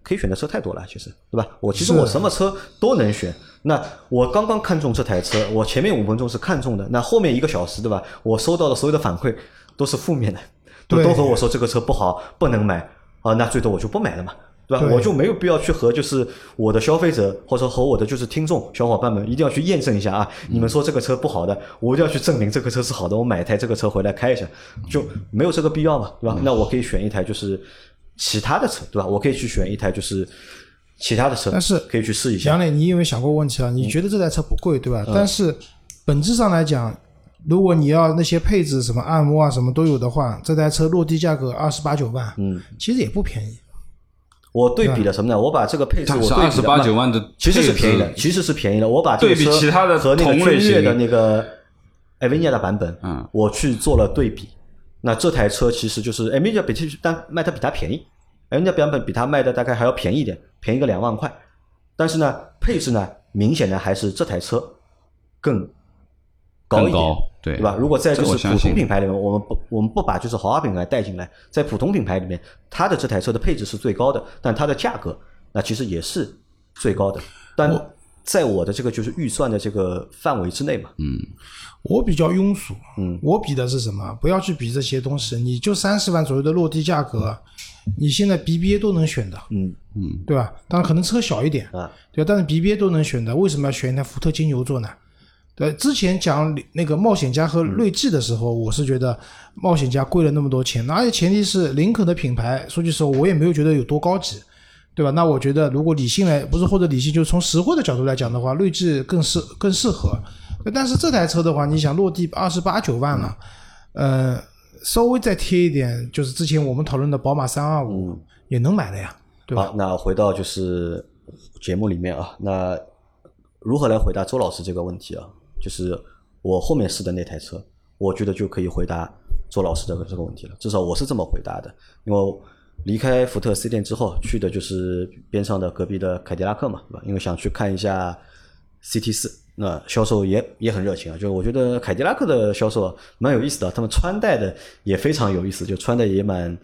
可以选的车太多了，其实，对吧？我其实我什么车都能选。那我刚刚看中这台车，我前面五分钟是看中的，那后面一个小时，对吧？我收到的所有的反馈都是负面的，都都和我说这个车不好，不能买啊，那最多我就不买了嘛。对吧？对我就没有必要去和就是我的消费者或者说和我的就是听众小伙伴们一定要去验证一下啊！你们说这个车不好的，我一定要去证明这个车是好的，我买一台这个车回来开一下，就没有这个必要嘛，对吧？那我可以选一台就是其他的车，对吧？我可以去选一台就是其他的车，但是可以去试一下杨。磊，你有没有想过问题啊？你觉得这台车不贵，对吧？但是本质上来讲，如果你要那些配置，什么按摩啊，什么都有的话，这台车落地价格二十八九万，嗯，其实也不便宜。我对比了什么呢？我把这个配置但我对比二十八九万的其实是便宜的，其实是便宜的。我把这比车其他的和那个君越的那个 a v i n i a 的版本，嗯我去做了对比。那这台车其实就是 a v i n i a 比其实但卖的比它便宜 a v i n i a 版本比它卖的大概还要便宜一点，便宜个两万块。但是呢，配置呢，明显的还是这台车更高一点，对对吧？如果在就是普通品牌里面，我们不我们不把就是豪华品牌带进来，在普通品牌里面，它的这台车的配置是最高的，但它的价格那其实也是最高的，但在我的这个就是预算的这个范围之内嘛。嗯我比较庸俗，嗯，我比的是什么？不要去比这些东西，你就三十万左右的落地价格，你现在 BBA 都能选的，嗯对吧？当然可能车小一点，啊，对吧，但是 BBA 都能选的，为什么要选一台福特金牛座呢？对，之前讲那个冒险家和锐志的时候，我是觉得冒险家贵了那么多钱，而且前提是林肯的品牌，说句实话，我也没有觉得有多高级，对吧？那我觉得如果理性来，不是或者理性，就是从实惠的角度来讲的话，锐志更适更适合。但是这台车的话，你想落地二十八九万了，呃，稍微再贴一点，就是之前我们讨论的宝马三二五也能买的呀，对吧？好，那回到就是节目里面啊，那如何来回答周老师这个问题啊？就是我后面试的那台车，我觉得就可以回答周老师的这个问题了。至少我是这么回答的，因为离开福特 C 店之后，去的就是边上的隔壁的凯迪拉克嘛，对吧？因为想去看一下 CT 四，那销售也也很热情啊。就我觉得凯迪拉克的销售蛮有意思的，他们穿戴的也非常有意思，就穿的也蛮。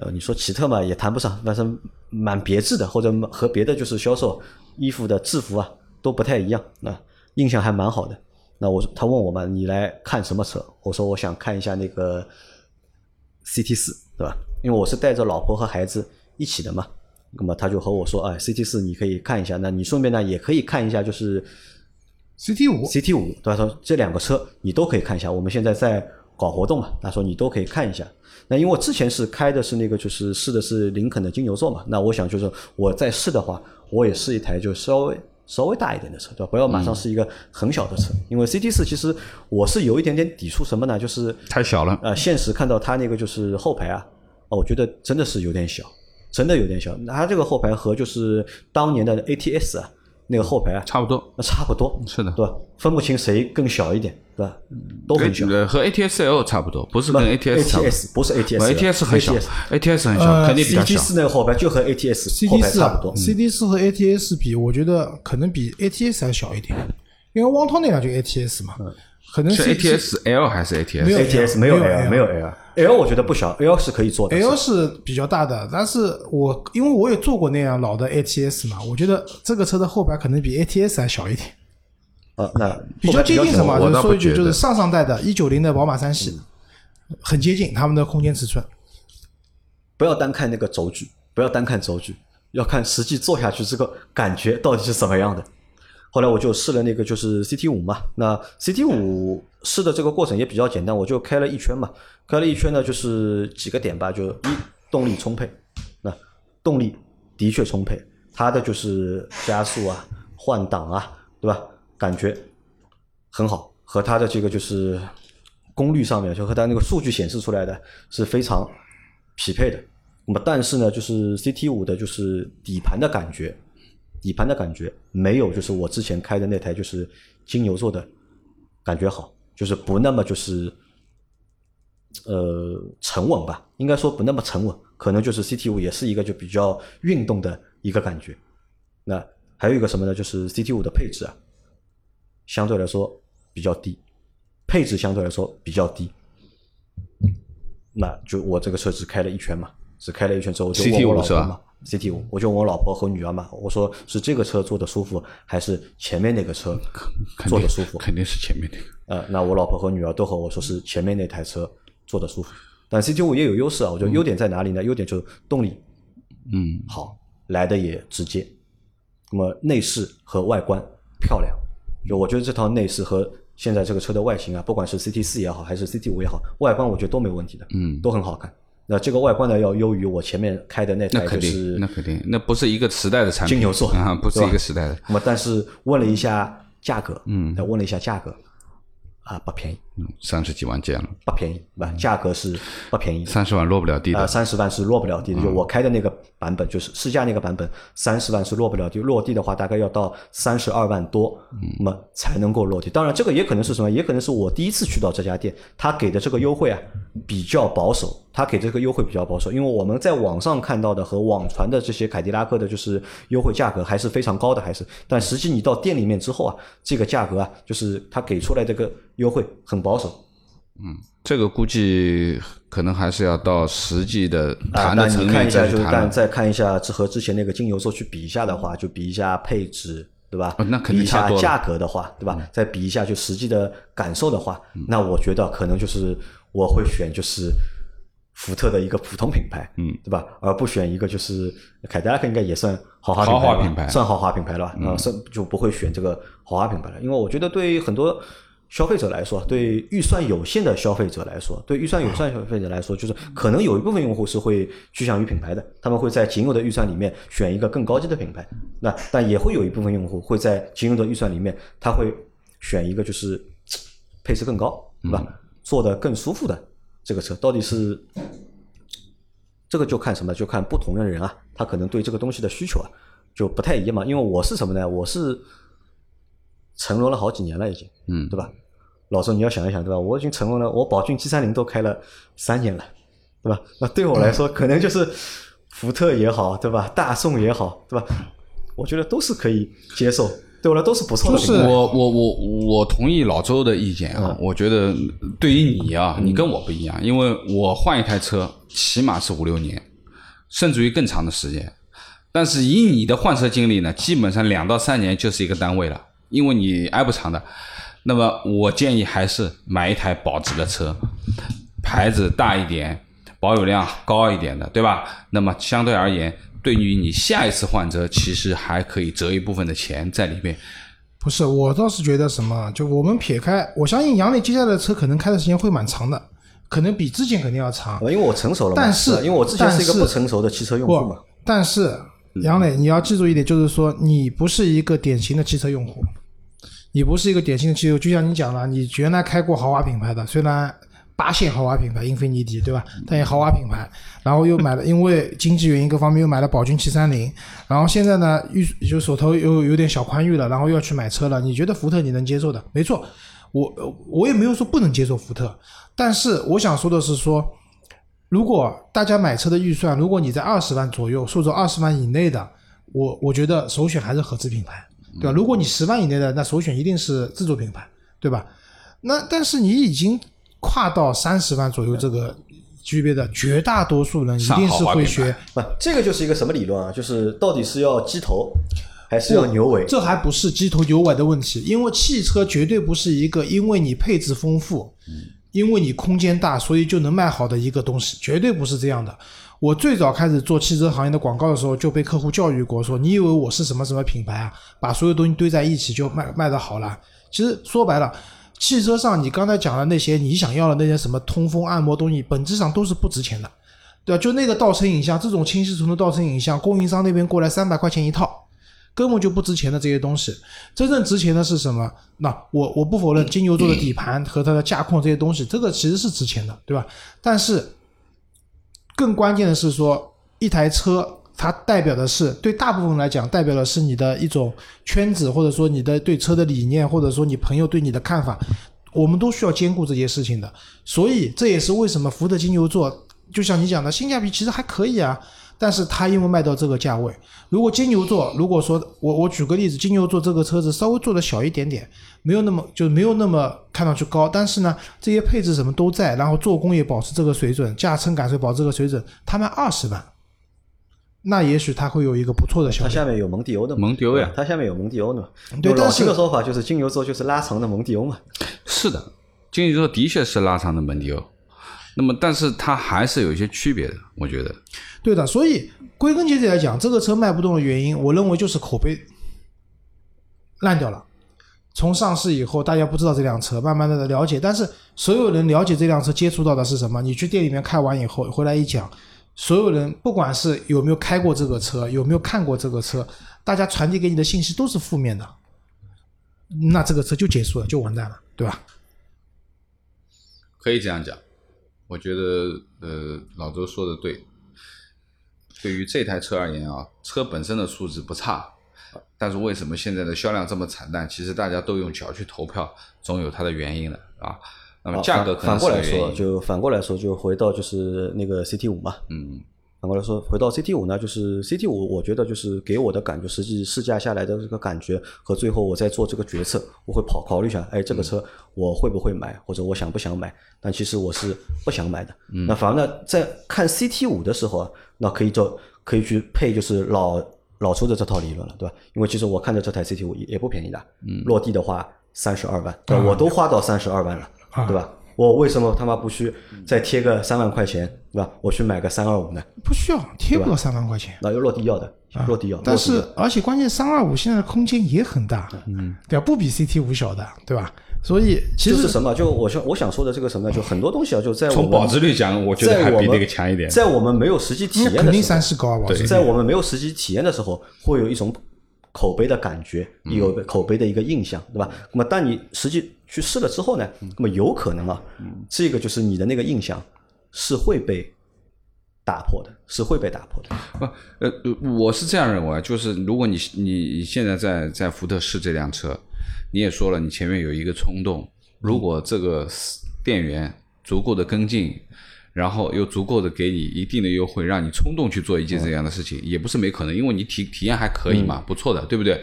呃，你说奇特嘛，也谈不上，但是蛮别致的，或者和别的就是销售衣服的制服啊都不太一样，那印象还蛮好的。那我他问我嘛，你来看什么车？我说我想看一下那个 CT 四，对吧？因为我是带着老婆和孩子一起的嘛。那么他就和我说，哎，CT 四你可以看一下，那你顺便呢也可以看一下，就是 CT 五 CT 五，对吧？他说这两个车你都可以看一下，我们现在在搞活动嘛，他说你都可以看一下。那因为我之前是开的是那个就是试的是林肯的金牛座嘛，那我想就是我在试的话，我也试一台就稍微稍微大一点的车，对吧？不要马上是一个很小的车，因为 CT 四其实我是有一点点抵触什么呢？就是太小了。呃，现实看到它那个就是后排啊，啊，我觉得真的是有点小，真的有点小。它这个后排和就是当年的 ATS 啊，那个后排啊，差不多，那差不多，是的对吧？分不清谁更小一点，对吧？都很小。呃和 ATS L 差不多，不是跟 ATS 差不多不是 ATS 呃了 ATS 很小 ATS，ATS 很小，呃肯定比较 CD。四那个后排就和 ATS 后 CD 四啊排差不多。，CD 四和 ATS 比，我觉得可能比 ATS 还小一点，因为汪涛那辆就 ATS 嘛，可能是 ATS L 还是 ATS？有 ATS 没有 L 没有 L，L 我觉得不小，L 是可以做的。L 是比较大的，但是我因为我也坐过那样老的 ATS 嘛，我觉得这个车的后排可能比 ATS 还小一点，呃，那比较接近什么？我就是说一句，就是上上代的一九零的宝马三系，很接近他们的空间尺寸。不要单看那个轴距，不要单看轴距，要看实际坐下去这个感觉到底是怎么样的。后来我就试了那个就是 CT 五嘛，那 CT 五试的这个过程也比较简单，我就开了一圈嘛，开了一圈呢就是几个点吧，就一动力充沛，那动力的确充沛，它的就是加速啊、换挡啊，对吧？感觉很好，和它的这个就是功率上面，就和它那个数据显示出来的是非常匹配的。那么但是呢，就是 CT 五的就是底盘的感觉，底盘的感觉没有就是我之前开的那台就是金牛座的感觉好，就是不那么就是呃沉稳吧，应该说不那么沉稳，可能就是 CT 五也是一个就比较运动的一个感觉。那还有一个什么呢？就是 CT 五的配置啊，相对来说比较低，配置相对来说比较低。那就我这个车只开了一圈嘛，只开了一圈之后，就问 CT5 我老是吧，CT 五，我就问我老婆和女儿嘛，我说是这个车坐的舒服，还是前面那个车坐的舒服？肯定是前面那个。呃，那我老婆和女儿都和我说是前面那台车坐的舒服，但 CT 五也有优势啊，我觉得优点在哪里呢？优点就是动力嗯，好，来的也直接，那么内饰和外观漂亮，就我觉得这套内饰和现在这个车的外形啊，不管是 CT 四也好，还是 CT 五也好，外观我觉得都没问题的，嗯都很好看。那这个外观呢，要优于我前面开的那台就那肯定，是那肯定，那不是一个时代的产品。金牛座啊，不是一个时代的。那么但是问了一下价格，嗯那问了一下价格，啊，不便宜，嗯，三十几万件了，不便宜，吧？价格是不便宜。三十万落不了地呃，的。三十万是落不了地的，就我开的那个版本，就是试驾那个版本，三十万是落不了地，落地的话大概要到三十二万多，那么才能够落地。当然，这个也可能是什么？也可能是我第一次去到这家店，他给的这个优惠啊比较保守，他给这个优惠比较保守，因为我们在网上看到的和网传的这些凯迪拉克的就是优惠价格还是非常高的，还是，但实际你到店里面之后啊，这个价格啊，就是他给出来这个优惠很保守，嗯这个估计可能还是要到实际的啊，谈的你看一下。就是但再看一下，这和之前那个金牛座去比一下的话，就比一下配置，对吧？哦那肯定比一下价格的话，对吧？再比一下就实际的感受的话，那我觉得可能就是我会选就是福特的一个普通品牌，嗯，对吧？而不选一个就是凯迪拉克应该也算豪华豪华品牌嗯算豪华品牌了吧？啊，算就不会选这个豪华品牌了，因为我觉得对于很多。消费者来说，对预算有限的消费者来说，对预算有限消费者来说，就是可能有一部分用户是会趋向于品牌的，他们会在仅有的预算里面选一个更高级的品牌。那但也会有一部分用户会在仅有的预算里面，他会选一个就是配置更高，对吧？坐的更舒服的这个车，到底是这个就看什么？就看不同的人啊，他可能对这个东西的需求啊就不太一样嘛。因为我是什么呢？我是沉沦了好几年了，已经，嗯对吧？老周，你要想一想，对吧？我已经沉沦了，我宝骏 G 三零都开了三年了，对吧？那对我来说，可能就是福特也好，对吧？大众也好，对吧？我觉得都是可以接受，对我来说都是不错的就是。我我我我同意老周的意见啊，我觉得对于你啊，你跟我不一样，因为我换一台车起码是五六年，甚至于更长的时间。但是以你的换车经历呢，基本上两到三年就是一个单位了，因为你挨不长的。那么我建议还是买一台保值的车，牌子大一点，保有量高一点的，对吧？那么相对而言，对于你下一次换车，其实还可以折一部分的钱在里面。不是，我倒是觉得什么，就我们撇开，我相信杨磊接下来的车可能开的时间会蛮长的，可能比之前肯定要长。因为我成熟了嘛，但是因为我之前是一个不成熟的汽车用户嘛，，但是杨磊，你要记住一点，就是说你不是一个典型的汽车用户，你不是一个典型的汽车，就像你讲了，你原来开过豪华品牌的，虽然八线豪华品牌英菲尼迪，对吧？但也豪华品牌，然后又买了，因为经济原因各方面又买了宝骏七三零，然后现在呢预就手头又有点小宽裕了，然后又要去买车了。你觉得福特你能接受的？没错，我我也没有说不能接受福特，但是我想说的是说，如果大家买车的预算，如果你在二十万左右，或者二十万以内的，我我觉得首选还是合资品牌，对吧？如果你十万以内的，那首选一定是自主品牌，对吧？那但是你已经跨到三十万左右这个级别的，绝大多数人一定是会学，不，这个就是一个什么理论啊？就是到底是要鸡头还是要牛尾？这还不是鸡头牛尾的问题，因为汽车绝对不是一个因为你配置丰富，因为你空间大，所以就能卖好的一个东西，绝对不是这样的。我最早开始做汽车行业的广告的时候，就被客户教育过，说你以为我是什么什么品牌啊？把所有东西堆在一起就卖卖的好了。其实说白了。汽车上你刚才讲的那些你想要的那些什么通风按摩东西，本质上都是不值钱的，对吧？就那个倒车影像，这种清晰程度的倒车影像，供应商那边过来三百块钱一套，根本就不值钱的这些东西。真正值钱的是什么？那我我不否认金牛座的底盘和它的驾控这些东西，这个其实是值钱的，对吧？但是更关键的是说一台车。它代表的是对大部分来讲，代表的是你的一种圈子，或者说你的对车的理念，或者说你朋友对你的看法，我们都需要兼顾这些事情的。所以这也是为什么福特金牛座，就像你讲的，性价比其实还可以啊。但是它因为卖到这个价位，如果金牛座，如果说我我举个例子，金牛座这个车子稍微做的小一点点，没有那么就是没有那么看上去高，但是呢，这些配置什么都在，然后做工也保持这个水准，驾乘感受保持这个水准，它卖二十万。那也许它会有一个不错的效果。它下面有蒙迪欧的蒙迪欧呀，它下面有蒙迪欧的嘛？对，但是这个说法就是金牛座就是拉长的蒙迪欧嘛。是的，金牛座的确是拉长的蒙迪欧。那么，但是它还是有一些区别的，我觉得。对的，所以归根结底来讲，这个车卖不动的原因，我认为就是口碑烂掉了。从上市以后，大家不知道这辆车，慢慢的了解，但是所有人了解这辆车，接触到的是什么？你去店里面开完以后，回来一讲。所有人不管是有没有开过这个车，有没有看过这个车，大家传递给你的信息都是负面的，那这个车就结束了，就完蛋了，对吧？可以这样讲，我觉得呃，老周说的对。对于这台车而言啊，车本身的素质不差，但是为什么现在的销量这么惨淡？其实大家都用脚去投票，总有它的原因的啊。那么价格可能反过来说，就反过来说，就回到就是那个 CT 五嘛。嗯，反过来说，回到 CT 五呢，就是 CT 五，我觉得就是给我的感觉，实际试驾下来的这个感觉和最后我在做这个决策，我会考考虑一下，哎，这个车我会不会买，或者我想不想买？但其实我是不想买的。那反而呢，在看 CT 五的时候啊，那可以做可以去配就是老老周的这套理论了，对吧？因为其实我看着这台 CT 五也不便宜的，落地的话三十二万，我都花到三十二万了。对吧？我为什么他妈不去再贴个三万块钱，对吧？我去买个三二五呢？不需要贴不到三万块钱，那要落地要的，落地要。但是而且关键三二五现在的空间也很大，嗯，对吧？不比 CT 五小的，对吧？所以其实是什么？就我想我想说的这个什么呢？就很多东西啊，就在从保值率讲，我觉得还比那个强一点。在我们没有实际体验的时候，肯定三十高啊！在我们没有实际体验的时候，会有一种。口碑的感觉，有口碑的一个印象，对吧？那么当你实际去试了之后呢，那么有可能啊，这个就是你的那个印象是会被打破的，是会被打破的。不，呃，我是这样认为，就是如果你你现在在在福特试这辆车，你也说了，你前面有一个冲动，如果这个店员足够的跟进。然后又足够的给你一定的优惠，让你冲动去做一件这样的事情，也不是没可能，因为你体体验还可以嘛，不错的，对不对？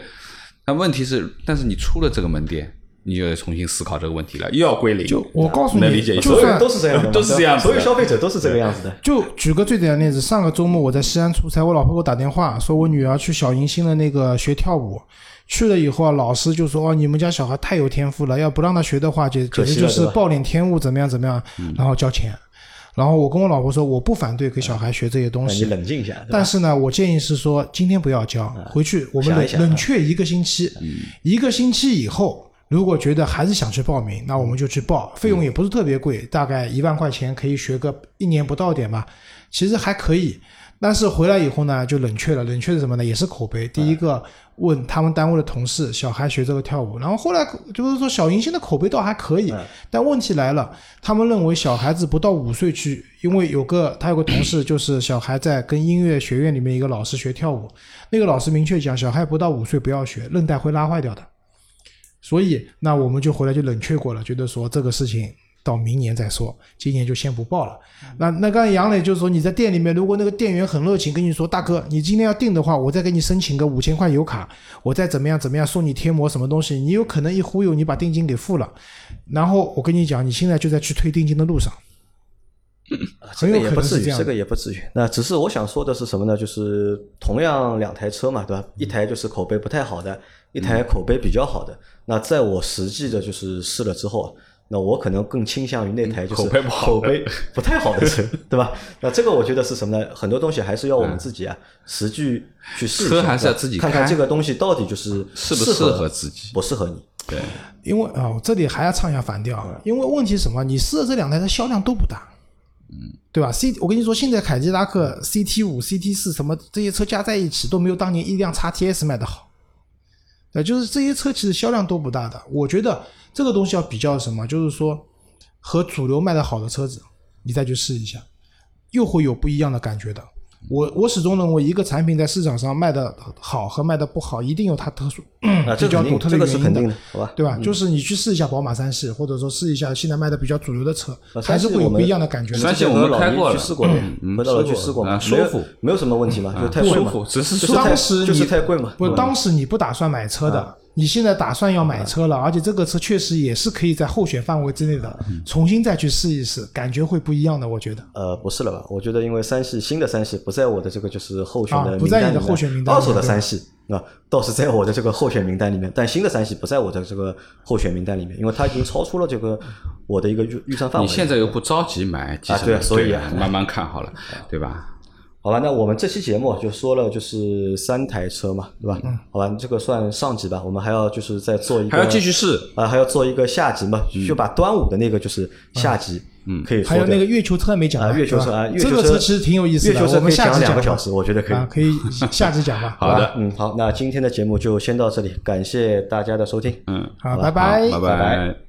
但问题是，但是你出了这个门店，你就得重新思考这个问题了，又要归零。就我告诉你，能理解，就算都是这样，(laughs) 都是这样，所有消费者都是这个样子的。就举个最简单的例子，上个周末我在西安出差，我老婆给我打电话说，我女儿去小迎新的那个学跳舞，去了以后啊，老师就说哦，你们家小孩太有天赋了，要不让他学的话，简简直就是暴殄天物，怎么样怎么样，然后交钱。然后我跟我老婆说，我不反对给小孩学这些东西。你冷静一下。但是呢，我建议是说，今天不要教，回去我们冷冷却一个星期。一个星期以后，如果觉得还是想去报名，那我们就去报，费用也不是特别贵，大概一万块钱可以学个一年不到点吧，其实还可以。但是回来以后呢，就冷却了。冷却是什么呢？也是口碑。第一个问他们单位的同事，小孩学这个跳舞，然后后来就是说小银星的口碑倒还可以。但问题来了，他们认为小孩子不到五岁去，因为有个他有个同事，就是小孩在跟音乐学院里面一个老师学跳舞，那个老师明确讲，小孩不到五岁不要学，韧带会拉坏掉的。所以那我们就回来就冷却过了，觉得说这个事情。到明年再说，今年就先不报了。那那刚才杨磊就是说，你在店里面，如果那个店员很热情，跟你说，大哥，你今天要订的话，我再给你申请个五千块油卡，我再怎么样怎么样送你贴膜什么东西，你有可能一忽悠你把定金给付了，然后我跟你讲，你现在就在去退定金的路上，这个也不至于，这个也不至于。那只是我想说的是什么呢？就是同样两台车嘛，对吧？一台就是口碑不太好的，一台口碑比较好的。那在我实际的就是试了之后啊。那我可能更倾向于那台就是口碑不太好的车，(laughs) 对吧？那这个我觉得是什么呢？很多东西还是要我们自己啊，实际去试车还是要自己看看这个东西到底就是适不适合自己，不适合你。对，因为啊，这里还要唱一下反调，因为问题是什么？你试的这两台的销量都不大，嗯，对吧？C，我跟你说，现在凯迪拉克 CT 五、CT 四什么这些车加在一起都没有当年一辆叉 TS 卖的好，呃，就是这些车其实销量都不大的，我觉得。这个东西要比较什么？就是说，和主流卖的好的车子，你再去试一下，又会有不一样的感觉的。我我始终认为，一个产品在市场上卖的好和卖的不好，一定有它特殊、(clears throat) 比较独特的原因的，好吧？对吧？就是你去试一下宝马三系，或者说试一下现在卖的比较主流的车，还是会有不一样的感觉。三系我们开过去试过了，回到了去试过嘛，舒服，没有什么问题嘛，就太舒服，只是当时就是太贵嘛。不，当时你不打算买车的。你现在打算要买车了，而且这个车确实也是可以在候选范围之内的，重新再去试一试，感觉会不一样的，我觉得。呃，不是了吧？我觉得因为三系新的三系不在我的这个就是候选的不在你的候选名单。二手的三系啊，倒是在我的这个候选名单里面，但新的三系不在我的这个候选名单里面，因为它已经超出了这个我的一个预预算范围。你现在又不着急买，啊，对，所以慢慢看好了，对吧？好吧，那我们这期节目就说了，就是三台车嘛，对吧？嗯。好吧，这个算上集吧。我们还要就是再做一个，还要继续试啊，还要做一个下集嘛，就把端午的那个就是下集，嗯，可以。还有那个月球车没讲啊，月球车啊，这个车其实挺有意思的，我们下讲两个小时，我觉得可以，可以下集讲 (laughs) 吧。好的，嗯，好，那今天的节目就先到这里，感谢大家的收听，嗯，好，拜拜，拜拜。